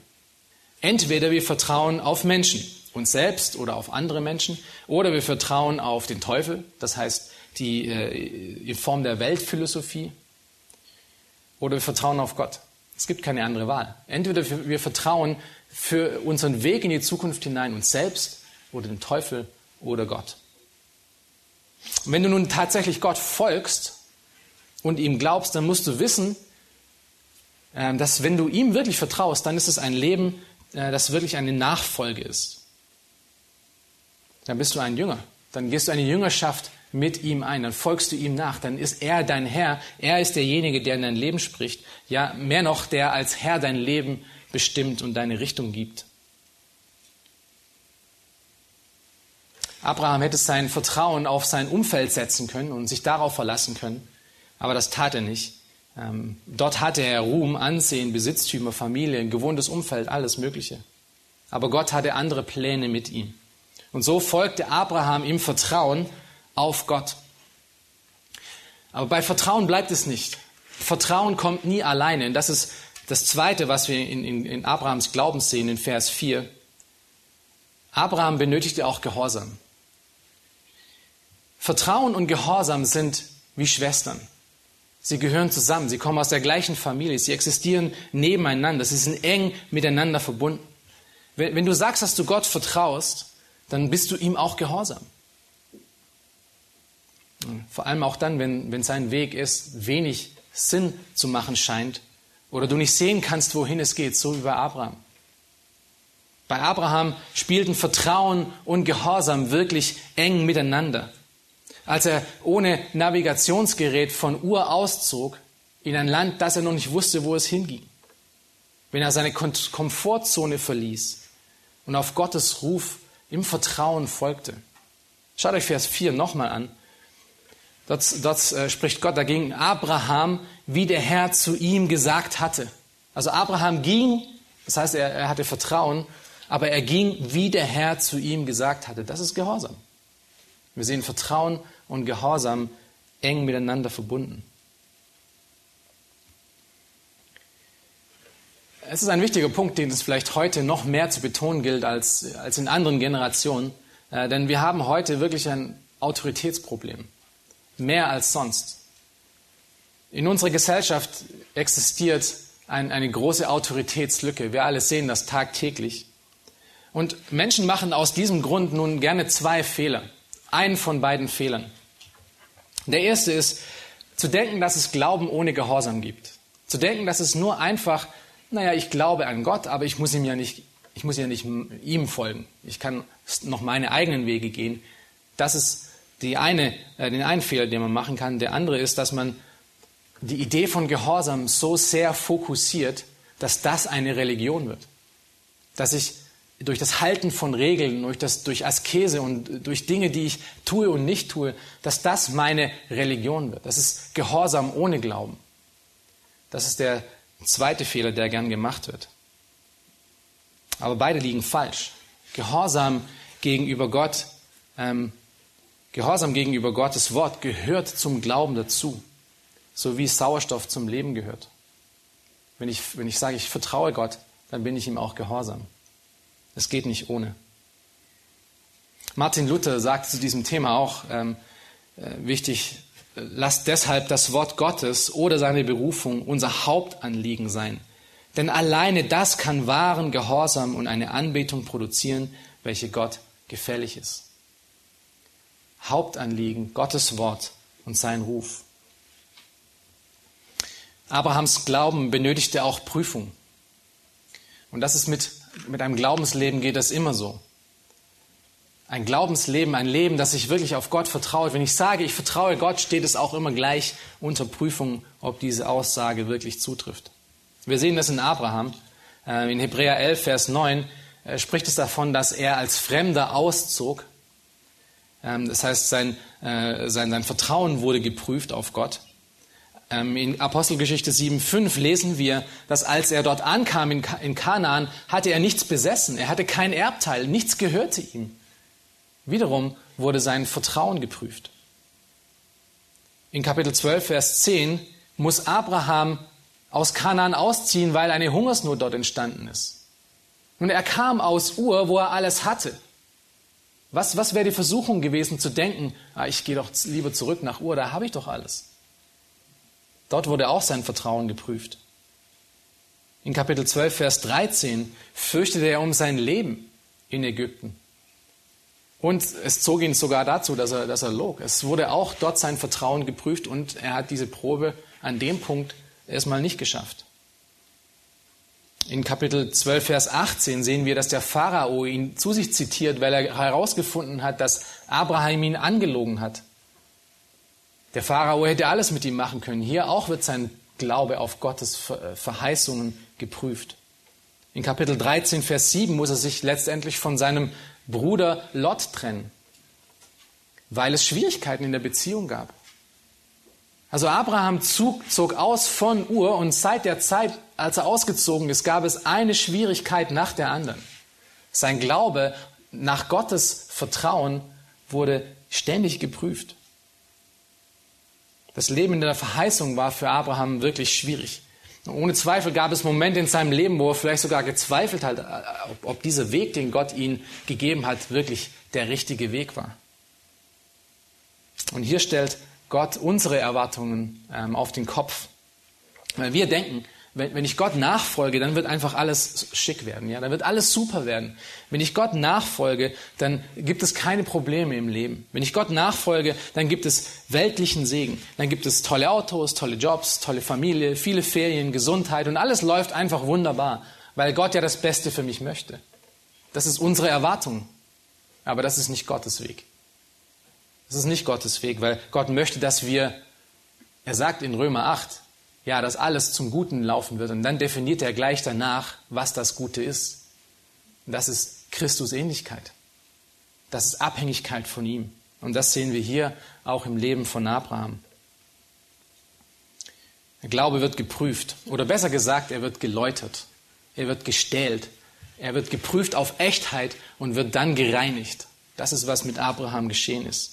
Entweder wir vertrauen auf Menschen, uns selbst oder auf andere Menschen, oder wir vertrauen auf den Teufel, das heißt die äh, in Form der Weltphilosophie, oder wir vertrauen auf Gott. Es gibt keine andere Wahl. Entweder wir vertrauen für unseren Weg in die Zukunft hinein uns selbst oder dem Teufel oder Gott. Und wenn du nun tatsächlich Gott folgst und ihm glaubst, dann musst du wissen, dass wenn du ihm wirklich vertraust, dann ist es ein Leben, äh, das wirklich eine Nachfolge ist. Dann bist du ein Jünger. Dann gehst du eine Jüngerschaft mit ihm ein, dann folgst du ihm nach, dann ist er dein Herr, er ist derjenige, der in dein Leben spricht, ja, mehr noch, der als Herr dein Leben bestimmt und deine Richtung gibt. Abraham hätte sein Vertrauen auf sein Umfeld setzen können und sich darauf verlassen können, aber das tat er nicht. Ähm, dort hatte er Ruhm, Ansehen, Besitztümer, Familie, ein gewohntes Umfeld, alles Mögliche. Aber Gott hatte andere Pläne mit ihm. Und so folgte Abraham im Vertrauen auf Gott. Aber bei Vertrauen bleibt es nicht. Vertrauen kommt nie alleine. Und das ist das Zweite, was wir in, in, in Abrahams Glauben sehen, in Vers 4. Abraham benötigte auch Gehorsam. Vertrauen und Gehorsam sind wie Schwestern. Sie gehören zusammen, sie kommen aus der gleichen Familie, sie existieren nebeneinander, sie sind eng miteinander verbunden. Wenn, wenn du sagst, dass du Gott vertraust, dann bist du ihm auch gehorsam. Vor allem auch dann, wenn, wenn sein Weg ist, wenig Sinn zu machen scheint oder du nicht sehen kannst, wohin es geht, so wie bei Abraham. Bei Abraham spielten Vertrauen und Gehorsam wirklich eng miteinander. Als er ohne Navigationsgerät von Ur auszog in ein Land, das er noch nicht wusste, wo es hinging. Wenn er seine Komfortzone verließ und auf Gottes Ruf im Vertrauen folgte. Schaut euch Vers 4 nochmal an. Dort, dort äh, spricht Gott dagegen Abraham, wie der Herr zu ihm gesagt hatte. Also Abraham ging, das heißt, er, er hatte Vertrauen, aber er ging, wie der Herr zu ihm gesagt hatte. Das ist Gehorsam. Wir sehen Vertrauen und Gehorsam eng miteinander verbunden. Es ist ein wichtiger Punkt, den es vielleicht heute noch mehr zu betonen gilt als, als in anderen Generationen. Äh, denn wir haben heute wirklich ein Autoritätsproblem mehr als sonst. In unserer Gesellschaft existiert ein, eine große Autoritätslücke. Wir alle sehen das tagtäglich. Und Menschen machen aus diesem Grund nun gerne zwei Fehler. Einen von beiden Fehlern. Der erste ist, zu denken, dass es Glauben ohne Gehorsam gibt. Zu denken, dass es nur einfach, naja, ich glaube an Gott, aber ich muss ihm ja nicht, ich muss ja nicht ihm folgen. Ich kann noch meine eigenen Wege gehen. Das ist die eine, äh, den einen Fehler, den man machen kann. Der andere ist, dass man die Idee von Gehorsam so sehr fokussiert, dass das eine Religion wird. Dass ich durch das Halten von Regeln, durch, das, durch Askese und durch Dinge, die ich tue und nicht tue, dass das meine Religion wird. Das ist Gehorsam ohne Glauben. Das ist der zweite Fehler, der gern gemacht wird. Aber beide liegen falsch. Gehorsam gegenüber Gott ähm, Gehorsam gegenüber Gottes Wort gehört zum Glauben dazu, so wie Sauerstoff zum Leben gehört. Wenn ich, wenn ich sage, ich vertraue Gott, dann bin ich ihm auch gehorsam. Es geht nicht ohne. Martin Luther sagt zu diesem Thema auch ähm, äh, wichtig, lasst deshalb das Wort Gottes oder seine Berufung unser Hauptanliegen sein. Denn alleine das kann wahren Gehorsam und eine Anbetung produzieren, welche Gott gefällig ist. Hauptanliegen, Gottes Wort und sein Ruf. Abrahams Glauben benötigte auch Prüfung. Und das ist mit, mit einem Glaubensleben geht das immer so. Ein Glaubensleben, ein Leben, das sich wirklich auf Gott vertraut. Wenn ich sage, ich vertraue Gott, steht es auch immer gleich unter Prüfung, ob diese Aussage wirklich zutrifft. Wir sehen das in Abraham. Äh, in Hebräer 11, Vers 9 äh, spricht es davon, dass er als Fremder auszog. Ähm, das heißt, sein, äh, sein, sein Vertrauen wurde geprüft auf Gott. Ähm, in Apostelgeschichte 7,5 lesen wir, dass als er dort ankam in Kanaan, hatte er nichts besessen. Er hatte kein Erbteil, nichts gehörte ihm. Wiederum wurde sein Vertrauen geprüft. In Kapitel 12, Vers 10 muss Abraham aus Kanaan ausziehen, weil eine Hungersnot dort entstanden ist. Und er kam aus Ur, wo er alles hatte. Was, was wäre die Versuchung gewesen zu denken, ah, ich gehe doch lieber zurück nach Ur, da habe ich doch alles. Dort wurde auch sein Vertrauen geprüft. In Kapitel 12, Vers 13 fürchtete er um sein Leben in Ägypten. Und es zog ihn sogar dazu, dass er, dass er log. Es wurde auch dort sein Vertrauen geprüft und er hat diese Probe an dem Punkt erstmal nicht geschafft. In Kapitel 12, Vers 18 sehen wir, dass der Pharao ihn zu sich zitiert, weil er herausgefunden hat, dass Abraham ihn angelogen hat. Der Pharao hätte alles mit ihm machen können. Hier auch wird sein Glaube auf Gottes äh, Verheißungen geprüft. In Kapitel 13, Vers 7 muss er sich letztendlich von seinem Bruder Lot trennen, weil es Schwierigkeiten in der Beziehung gab. Also Abraham zog, zog aus von Ur und seit der Zeit, als er ausgezogen ist, gab es eine Schwierigkeit nach der anderen. Sein Glaube nach Gottes Vertrauen wurde ständig geprüft. Das Leben in der Verheißung war für Abraham wirklich schwierig. Ohne Zweifel gab es Momente in seinem Leben, wo er vielleicht sogar gezweifelt hat, ob, ob dieser Weg, den Gott ihm gegeben hat, wirklich der richtige Weg war. Und hier stellt Gott unsere Erwartungen ähm, auf den Kopf. Weil wir denken, wenn, wenn ich Gott nachfolge, dann wird einfach alles schick werden, ja, dann wird alles super werden. Wenn ich Gott nachfolge, dann gibt es keine Probleme im Leben. Wenn ich Gott nachfolge, dann gibt es weltlichen Segen. Dann gibt es tolle Autos, tolle Jobs, tolle Familie, viele Ferien, Gesundheit und alles läuft einfach wunderbar, weil Gott ja das Beste für mich möchte. Das ist unsere Erwartung. Aber das ist nicht Gottes Weg. Das ist nicht Gottes Weg, weil Gott möchte, dass wir, er sagt in Römer 8, ja, dass alles zum Guten laufen wird. Und dann definiert er gleich danach, was das Gute ist. Und das ist Christus Ähnlichkeit. Das ist Abhängigkeit von ihm. Und das sehen wir hier auch im Leben von Abraham. Der Glaube wird geprüft. Oder besser gesagt, er wird geläutert. Er wird gestählt. Er wird geprüft auf Echtheit und wird dann gereinigt. Das ist, was mit Abraham geschehen ist.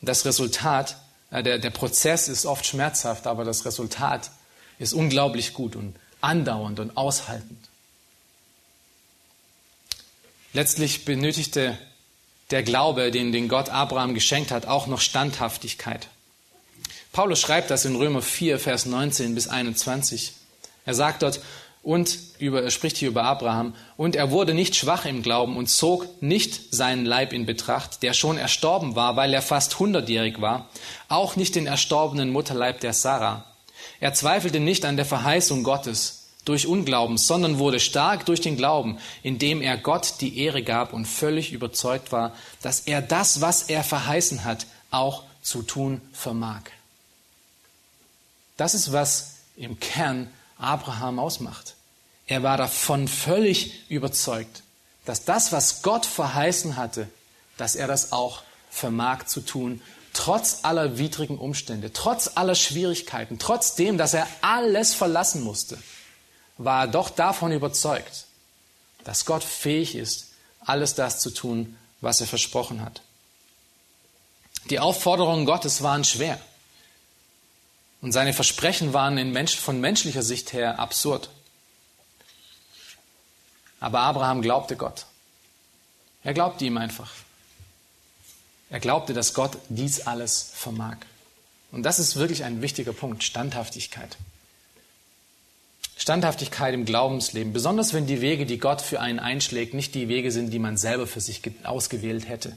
Das Resultat äh, der, der Prozess ist oft schmerzhaft, aber das Resultat ist unglaublich gut und andauernd und aushaltend. Letztlich benötigte der Glaube, den, den Gott Abraham geschenkt hat, auch noch Standhaftigkeit. Paulus schreibt das in Römer 4, Vers 19 bis 21. Er sagt dort, und über, er spricht hier über Abraham, und er wurde nicht schwach im Glauben und zog nicht seinen Leib in Betracht, der schon erstorben war, weil er fast hundertjährig war, auch nicht den erstorbenen Mutterleib der Sarah. Er zweifelte nicht an der Verheißung Gottes durch Unglauben, sondern wurde stark durch den Glauben, indem er Gott die Ehre gab und völlig überzeugt war, dass er das, was er verheißen hat, auch zu tun vermag. Das ist, was im Kern Abraham ausmacht. Er war davon völlig überzeugt, dass das, was Gott verheißen hatte, dass er das auch vermag zu tun, trotz aller widrigen Umstände, trotz aller Schwierigkeiten, trotzdem, dass er alles verlassen musste, war er doch davon überzeugt, dass Gott fähig ist, alles das zu tun, was er versprochen hat. Die Aufforderungen Gottes waren schwer und seine Versprechen waren von menschlicher Sicht her absurd. Aber Abraham glaubte Gott. Er glaubte ihm einfach. Er glaubte, dass Gott dies alles vermag. Und das ist wirklich ein wichtiger Punkt, Standhaftigkeit. Standhaftigkeit im Glaubensleben, besonders wenn die Wege, die Gott für einen einschlägt, nicht die Wege sind, die man selber für sich ausgewählt hätte.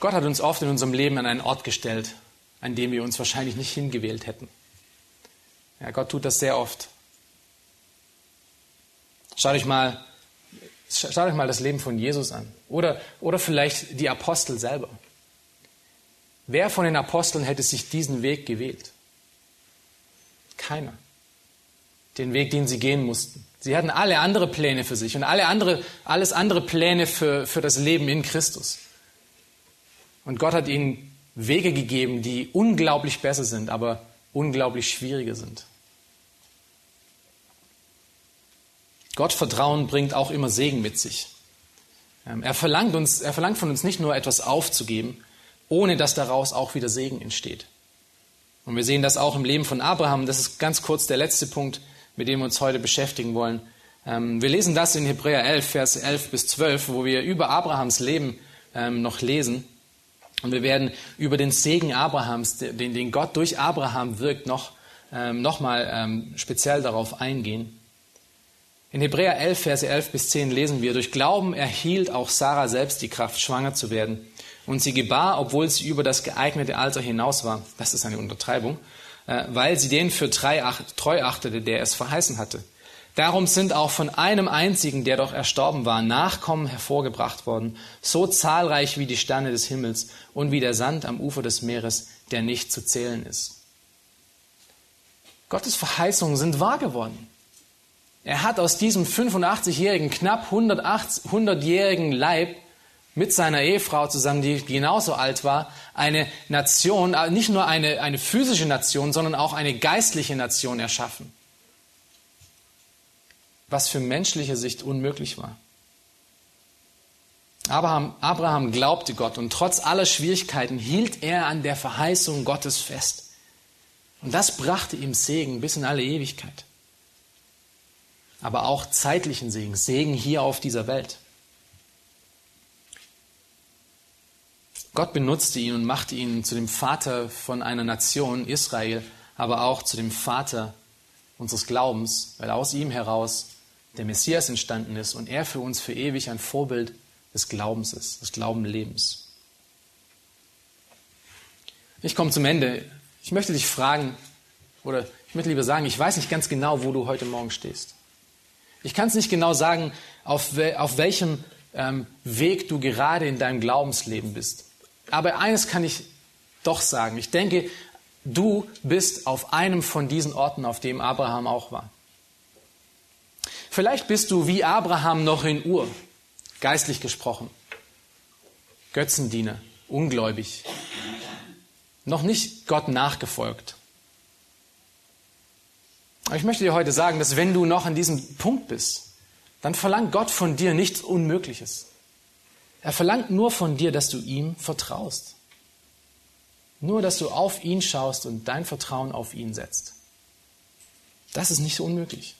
Gott hat uns oft in unserem Leben an einen Ort gestellt, an dem wir uns wahrscheinlich nicht hingewählt hätten. Ja, Gott tut das sehr oft. Schaut euch mal, schaut euch mal das Leben von Jesus an. Oder, oder vielleicht die Apostel selber. Wer von den Aposteln hätte sich diesen Weg gewählt? Keiner. Den Weg, den sie gehen mussten. Sie hatten alle andere Pläne für sich und alle andere, alles andere Pläne für, für das Leben in Christus. Und Gott hat ihnen Wege gegeben, die unglaublich besser sind, aber unglaublich schwieriger sind. Gottvertrauen bringt auch immer Segen mit sich. Ähm, er verlangt, uns, er verlangt von uns nicht nur etwas aufzugeben, ohne dass daraus auch wieder Segen entsteht. Und wir sehen das auch im Leben von Abraham. Das ist ganz kurz der letzte Punkt, mit dem wir uns heute beschäftigen wollen. Ähm, wir lesen das in Hebräer 11, Vers 11 bis 12, wo wir über Abrahams Leben ähm, noch lesen. Und wir werden über den Segen Abrahams, den, Gott durch Abraham wirkt, noch, mal speziell darauf eingehen. In Hebräer 11, Verse 11 bis 10 lesen wir, durch Glauben erhielt auch Sarah selbst die Kraft, schwanger zu werden. Und sie gebar, obwohl sie über das geeignete Alter hinaus war. Das ist eine Untertreibung, äh, weil sie den für treu achtete, der es verheißen hatte. Darum sind auch von einem einzigen, der doch erstorben war, Nachkommen hervorgebracht worden, so zahlreich wie die Sterne des Himmels und wie der Sand am Ufer des Meeres, der nicht zu zählen ist. Gottes Verheißungen sind wahr geworden. Er hat aus diesem 85-jährigen, knapp 100-jährigen Leib mit seiner Ehefrau zusammen, die genauso alt war, eine Nation, äh, nicht nur eine, eine physische Nation, sondern auch eine geistliche Nation erschaffen was für menschliche Sicht unmöglich war. Abraham, Abraham glaubte Gott und trotz aller Schwierigkeiten hielt er an der Verheißung Gottes fest. Und das brachte ihm Segen bis in alle Ewigkeit. Aber auch zeitlichen Segen, Segen hier auf dieser Welt. Gott benutzte ihn und machte ihn zu dem Vater von einer Nation, Israel, aber auch zu dem Vater unseres Glaubens, weil aus ihm heraus der Messias entstanden ist und er für uns für ewig ein Vorbild des Glaubens ist, des Glaubenlebens. Ich komme zum Ende. Ich möchte dich fragen, oder ich möchte lieber sagen, ich weiß nicht ganz genau, wo du heute Morgen stehst. Ich kann es nicht genau sagen, auf, auf welchem ähm, Weg du gerade in deinem Glaubensleben bist. Aber eines kann ich doch sagen. Ich denke, du bist auf einem von diesen Orten, auf dem Abraham auch war. Vielleicht bist du wie Abraham noch in Ur, geistlich gesprochen. Götzendiener, ungläubig, noch nicht Gott nachgefolgt. Aber ich möchte dir heute sagen, dass wenn du noch an diesem Punkt bist, dann verlangt Gott von dir nichts Unmögliches. Er verlangt nur von dir, dass du ihm vertraust. Nur, dass du auf ihn schaust und dein Vertrauen auf ihn setzt. Das ist nicht so unmöglich.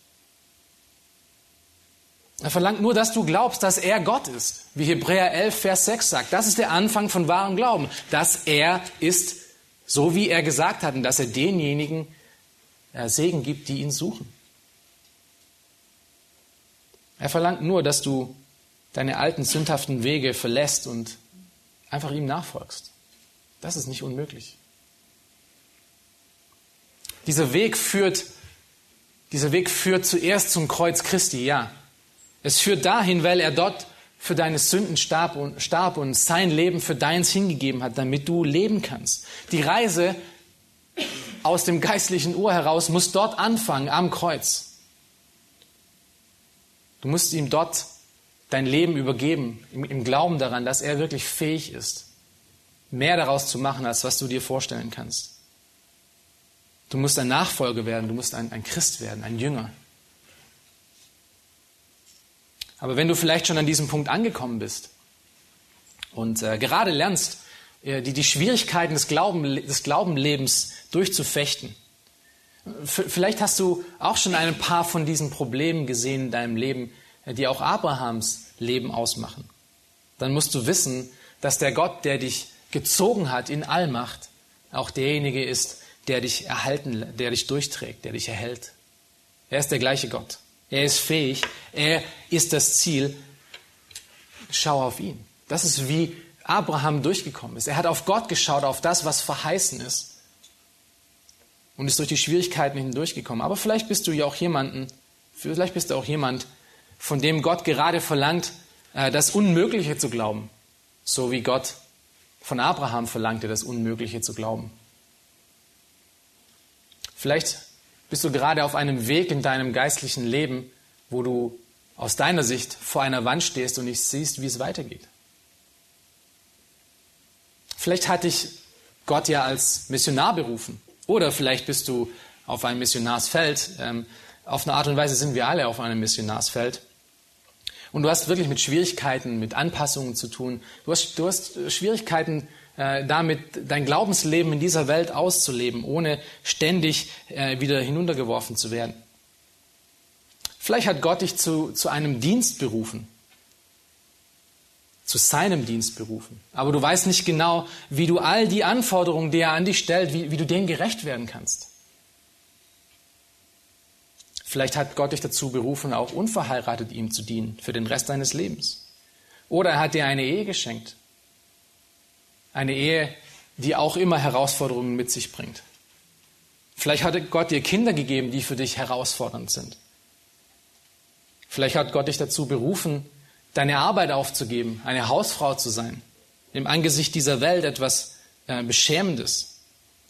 Er verlangt nur, dass du glaubst, dass er Gott ist. Wie Hebräer 11, Vers 6 sagt. Das ist der Anfang von wahrem Glauben. Dass er ist, so wie er gesagt hat, und dass er denjenigen Segen gibt, die ihn suchen. Er verlangt nur, dass du deine alten sündhaften Wege verlässt und einfach ihm nachfolgst. Das ist nicht unmöglich. Dieser Weg führt, dieser Weg führt zuerst zum Kreuz Christi, ja. Es führt dahin, weil er dort für deine Sünden starb und, starb und sein Leben für deins hingegeben hat, damit du leben kannst. Die Reise aus dem geistlichen Ohr heraus muss dort anfangen, am Kreuz. Du musst ihm dort dein Leben übergeben, im, im Glauben daran, dass er wirklich fähig ist, mehr daraus zu machen, als was du dir vorstellen kannst. Du musst ein Nachfolger werden, du musst ein, ein Christ werden, ein Jünger. Aber wenn du vielleicht schon an diesem Punkt angekommen bist und äh, gerade lernst, die, die Schwierigkeiten des, Glauben, des Glaubenlebens durchzufechten, vielleicht hast du auch schon ein paar von diesen Problemen gesehen in deinem Leben, äh, die auch Abrahams Leben ausmachen. Dann musst du wissen, dass der Gott, der dich gezogen hat in Allmacht, auch derjenige ist, der dich erhalten, der dich durchträgt, der dich erhält. Er ist der gleiche Gott. Er ist fähig. Er ist das Ziel. Schau auf ihn. Das ist wie Abraham durchgekommen ist. Er hat auf Gott geschaut, auf das, was verheißen ist. Und ist durch die Schwierigkeiten hindurchgekommen. Aber vielleicht bist du ja auch jemanden, vielleicht bist du auch jemand, von dem Gott gerade verlangt, äh, das Unmögliche zu glauben, so wie Gott von Abraham verlangte, das Unmögliche zu glauben. Vielleicht bist du gerade auf einem Weg in deinem geistlichen Leben, wo du aus deiner Sicht vor einer Wand stehst und nicht siehst, wie es weitergeht. Vielleicht hat dich Gott ja als Missionar berufen. Oder vielleicht bist du auf einem Missionarsfeld. Ähm, auf eine Art und Weise sind wir alle auf einem Missionarsfeld. Und du hast wirklich mit Schwierigkeiten, mit Anpassungen zu tun. Du hast, du hast Schwierigkeiten äh, damit, dein Glaubensleben in dieser Welt auszuleben, ohne ständig äh, wieder hinuntergeworfen zu werden. Vielleicht hat Gott dich zu, zu einem Dienst berufen, zu seinem Dienst berufen. Aber du weißt nicht genau, wie du all die Anforderungen, die er an dich stellt, wie, wie du denen gerecht werden kannst. Vielleicht hat Gott dich dazu berufen, auch unverheiratet ihm zu dienen für den Rest deines Lebens. Oder er hat dir eine Ehe geschenkt. Eine Ehe, die auch immer Herausforderungen mit sich bringt. Vielleicht hat Gott dir Kinder gegeben, die für dich herausfordernd sind. Vielleicht hat Gott dich dazu berufen, deine Arbeit aufzugeben, eine Hausfrau zu sein. Im Angesicht dieser Welt etwas äh, Beschämendes.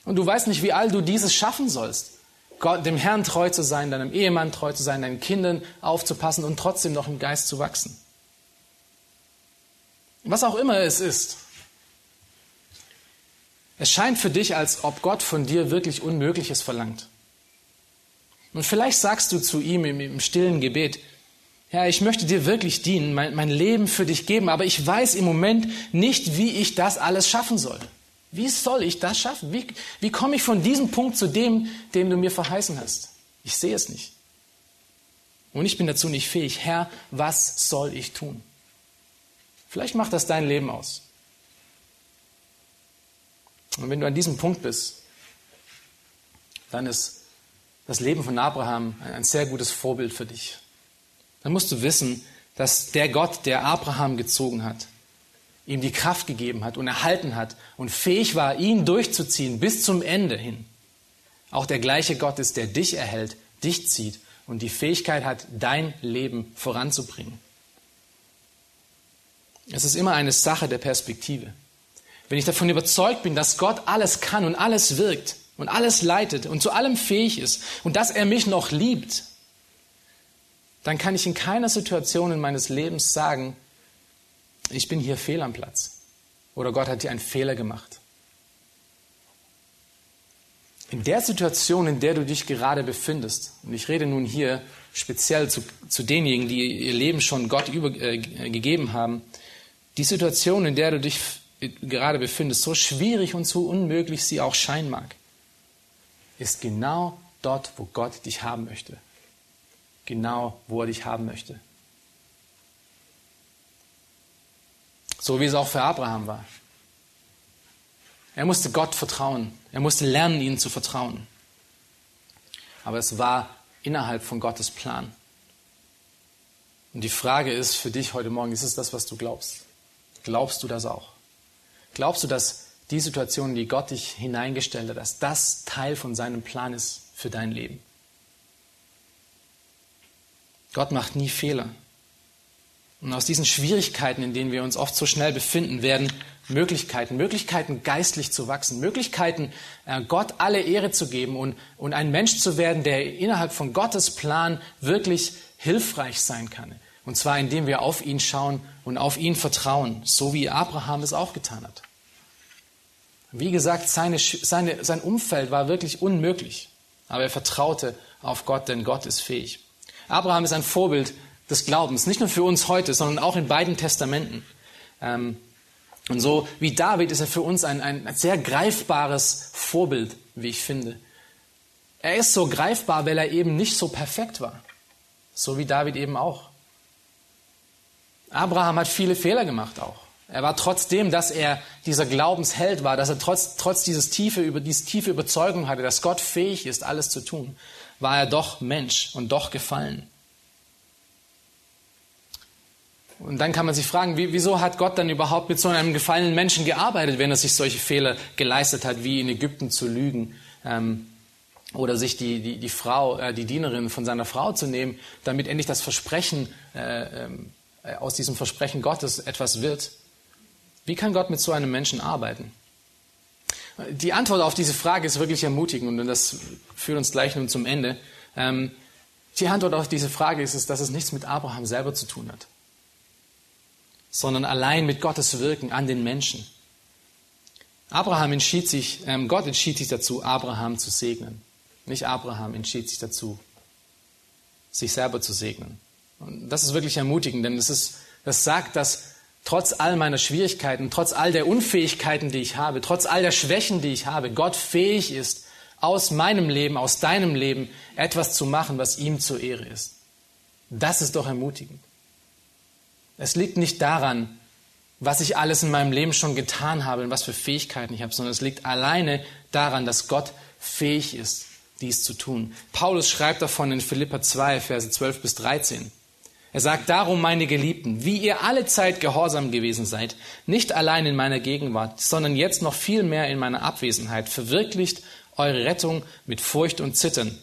Und du weißt nicht, wie all du dieses schaffen sollst. Gott, dem Herrn treu zu sein, deinem Ehemann treu zu sein, deinen Kindern aufzupassen und trotzdem noch im Geist zu wachsen. Was auch immer es ist. Es scheint für dich, als ob Gott von dir wirklich Unmögliches verlangt. Und vielleicht sagst du zu ihm im, im stillen Gebet, ja, ich möchte dir wirklich dienen, mein, mein Leben für dich geben, aber ich weiß im Moment nicht, wie ich das alles schaffen soll. Wie soll ich das schaffen? Wie, wie komme ich von diesem Punkt zu dem, dem du mir verheißen hast? Ich sehe es nicht. Und ich bin dazu nicht fähig. Herr, was soll ich tun? Vielleicht macht das dein Leben aus. Und wenn du an diesem Punkt bist, dann ist das Leben von Abraham ein sehr gutes Vorbild für dich. Dann musst du wissen, dass der Gott, der Abraham gezogen hat, ihm die Kraft gegeben hat und erhalten hat und fähig war, ihn durchzuziehen bis zum Ende hin. Auch der gleiche Gott ist, der dich erhält, dich zieht und die Fähigkeit hat, dein Leben voranzubringen. Es ist immer eine Sache der Perspektive. Wenn ich davon überzeugt bin, dass Gott alles kann und alles wirkt und alles leitet und zu allem fähig ist und dass er mich noch liebt, dann kann ich in keiner Situation in meines Lebens sagen, ich bin hier fehl am Platz. Oder Gott hat hier einen Fehler gemacht. In der Situation, in der du dich gerade befindest, und ich rede nun hier speziell zu, zu denjenigen, die ihr Leben schon Gott übergegeben äh, haben, die Situation, in der du dich gerade befindest, so schwierig und so unmöglich sie auch scheinen mag, ist genau dort, wo Gott dich haben möchte. Genau, wo er dich haben möchte. So wie es auch für Abraham war. Er musste Gott vertrauen. Er musste lernen, ihnen zu vertrauen. Aber es war innerhalb von Gottes Plan. Und die Frage ist für dich heute Morgen, ist es das, was du glaubst? Glaubst du das auch? Glaubst du, dass die Situation, die Gott dich hineingestellt hat, dass das Teil von seinem Plan ist für dein Leben? Gott macht nie Fehler. Und aus diesen Schwierigkeiten, in denen wir uns oft so schnell befinden, werden Möglichkeiten, Möglichkeiten geistlich zu wachsen, Möglichkeiten, äh, Gott alle Ehre zu geben und, und ein Mensch zu werden, der innerhalb von Gottes Plan wirklich hilfreich sein kann. Und zwar indem wir auf ihn schauen und auf ihn vertrauen, so wie Abraham es auch getan hat. Wie gesagt, seine, seine, sein Umfeld war wirklich unmöglich, aber er vertraute auf Gott, denn Gott ist fähig. Abraham ist ein Vorbild des Glaubens, nicht nur für uns heute, sondern auch in beiden Testamenten. Ähm, und so wie David ist er für uns ein, ein sehr greifbares Vorbild, wie ich finde. Er ist so greifbar, weil er eben nicht so perfekt war. So wie David eben auch. Abraham hat viele Fehler gemacht auch. Er war trotzdem, dass er dieser Glaubensheld war, dass er trotz, trotz dieses tiefe, über, diese tiefe Überzeugung hatte, dass Gott fähig ist, alles zu tun, war er doch Mensch und doch gefallen. Und dann kann man sich fragen, wie, wieso hat Gott dann überhaupt mit so einem gefallenen Menschen gearbeitet, wenn er sich solche Fehler geleistet hat, wie in Ägypten zu lügen, ähm, oder sich die, die, die Frau, äh, die Dienerin von seiner Frau zu nehmen, damit endlich das Versprechen, äh, äh, aus diesem Versprechen Gottes etwas wird. Wie kann Gott mit so einem Menschen arbeiten? Die Antwort auf diese Frage ist wirklich ermutigend und das führt uns gleich nun zum Ende. Ähm, die Antwort auf diese Frage ist, dass es nichts mit Abraham selber zu tun hat, sondern allein mit Gottes Wirken an den Menschen. Abraham entschied sich, ähm, Gott entschied sich dazu, Abraham zu segnen. Nicht Abraham entschied sich dazu, sich selber zu segnen. Und das ist wirklich ermutigend, denn das, ist, das sagt, dass trotz all meiner Schwierigkeiten, trotz all der Unfähigkeiten, die ich habe, trotz all der Schwächen, die ich habe, Gott fähig ist, aus meinem Leben, aus deinem Leben etwas zu machen, was ihm zur Ehre ist. Das ist doch ermutigend. Es liegt nicht daran, was ich alles in meinem Leben schon getan habe und was für Fähigkeiten ich habe, sondern es liegt alleine daran, dass Gott fähig ist, dies zu tun. Paulus schreibt davon in Philippa 2, Verse 12 bis 13. Er sagt darum, meine Geliebten, wie ihr alle Zeit gehorsam gewesen seid, nicht allein in meiner Gegenwart, sondern jetzt noch viel mehr in meiner Abwesenheit, verwirklicht eure Rettung mit Furcht und Zittern.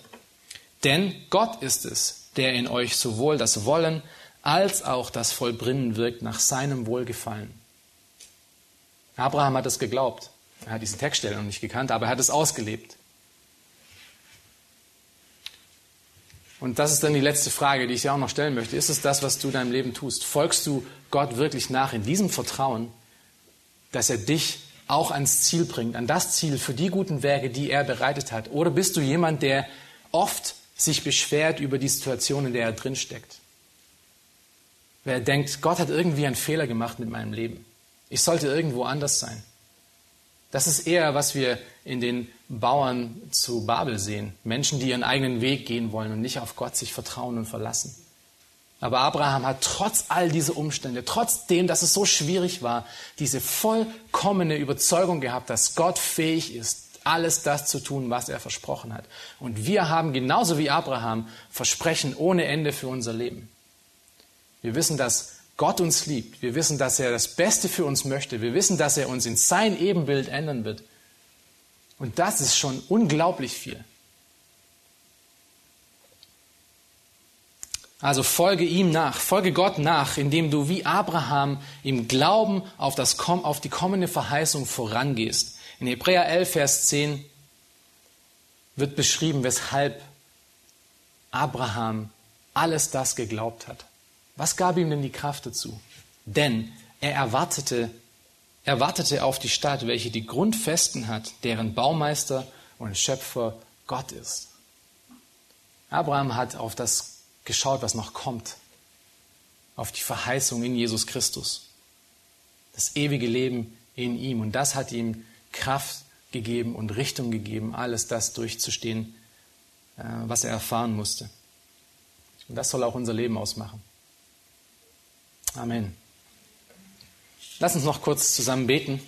Denn Gott ist es, der in euch sowohl das Wollen als auch das Vollbringen wirkt nach seinem Wohlgefallen. Abraham hat es geglaubt. Er hat diesen Textstelle noch nicht gekannt, aber er hat es ausgelebt. Und das ist dann die letzte Frage, die ich dir auch noch stellen möchte. Ist es das, was du in deinem Leben tust? Folgst du Gott wirklich nach in diesem Vertrauen, dass er dich auch ans Ziel bringt, an das Ziel für die guten Werke, die er bereitet hat? Oder bist du jemand, der oft sich beschwert über die Situation, in der er drinsteckt? Wer denkt, Gott hat irgendwie einen Fehler gemacht mit meinem Leben. Ich sollte irgendwo anders sein. Das ist eher, was wir in den Bauern zu Babel sehen. Menschen, die ihren eigenen Weg gehen wollen und nicht auf Gott sich vertrauen und verlassen. Aber Abraham hat trotz all dieser Umstände, trotzdem, dass es so schwierig war, diese vollkommene Überzeugung gehabt, dass Gott fähig ist, alles das zu tun, was er versprochen hat. Und wir haben genauso wie Abraham Versprechen ohne Ende für unser Leben. Wir wissen, dass Gott uns liebt. Wir wissen, dass er das Beste für uns möchte. Wir wissen, dass er uns in sein Ebenbild ändern wird. Und das ist schon unglaublich viel. Also folge ihm nach, folge Gott nach, indem du wie Abraham im Glauben auf, das, auf die kommende Verheißung vorangehst. In Hebräer 11, Vers 10 wird beschrieben, weshalb Abraham alles das geglaubt hat. Was gab ihm denn die Kraft dazu? Denn er erwartete, erwartete auf die Stadt, welche die Grundfesten hat, deren Baumeister und Schöpfer Gott ist. Abraham hat auf das geschaut, was noch kommt, auf die Verheißung in Jesus Christus, das ewige Leben in ihm. Und das hat ihm Kraft gegeben und Richtung gegeben, alles das durchzustehen, äh, was er erfahren musste. Und das soll auch unser Leben ausmachen. Amen. Lass uns noch kurz zusammen beten.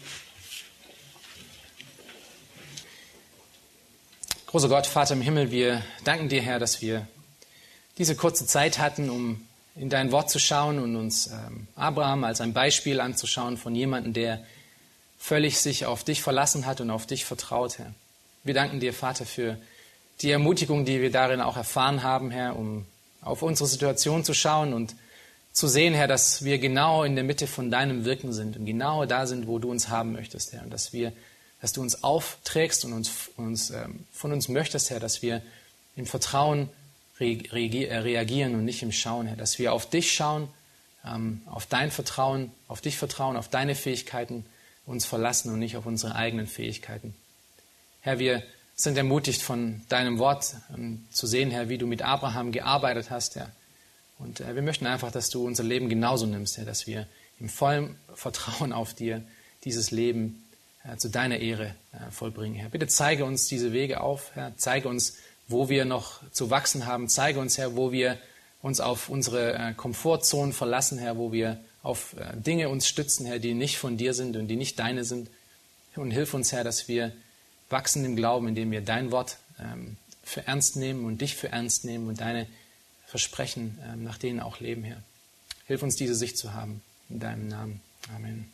Großer Gott, Vater im Himmel, wir danken dir, Herr, dass wir diese kurze Zeit hatten, um in dein Wort zu schauen und uns ähm, Abraham als ein Beispiel anzuschauen von jemandem, der völlig sich auf dich verlassen hat und auf dich vertraut, Herr. Wir danken dir, Vater, für die Ermutigung, die wir darin auch erfahren haben, Herr, um auf unsere Situation zu schauen und zu sehen, Herr, dass wir genau in der Mitte von deinem Wirken sind und genau da sind, wo du uns haben möchtest, Herr. Und dass wir, dass du uns aufträgst und uns, uns ähm, von uns möchtest, Herr, dass wir im Vertrauen äh, reagieren und nicht im Schauen, Herr. Dass wir auf dich schauen, ähm, auf dein Vertrauen, auf dich vertrauen, auf deine Fähigkeiten uns verlassen und nicht auf unsere eigenen Fähigkeiten. Herr, wir sind ermutigt von deinem Wort ähm, zu sehen, Herr, wie du mit Abraham gearbeitet hast, Herr und äh, wir möchten einfach, dass du unser Leben genauso nimmst, Herr, dass wir im vollen Vertrauen auf dir dieses Leben äh, zu deiner Ehre äh, vollbringen, Herr. Bitte zeige uns diese Wege auf, Herr. Zeige uns, wo wir noch zu wachsen haben. Zeige uns, Herr, wo wir uns auf unsere äh, Komfortzonen verlassen, Herr, wo wir auf äh, Dinge uns stützen, Herr, die nicht von dir sind und die nicht deine sind. Und hilf uns, Herr, dass wir wachsen im Glauben, indem wir dein Wort ähm, für ernst nehmen und dich für ernst nehmen und deine Versprechen, ähm, nach denen auch leben, Herr. Hilf uns, diese Sicht zu haben. In deinem Namen. Amen.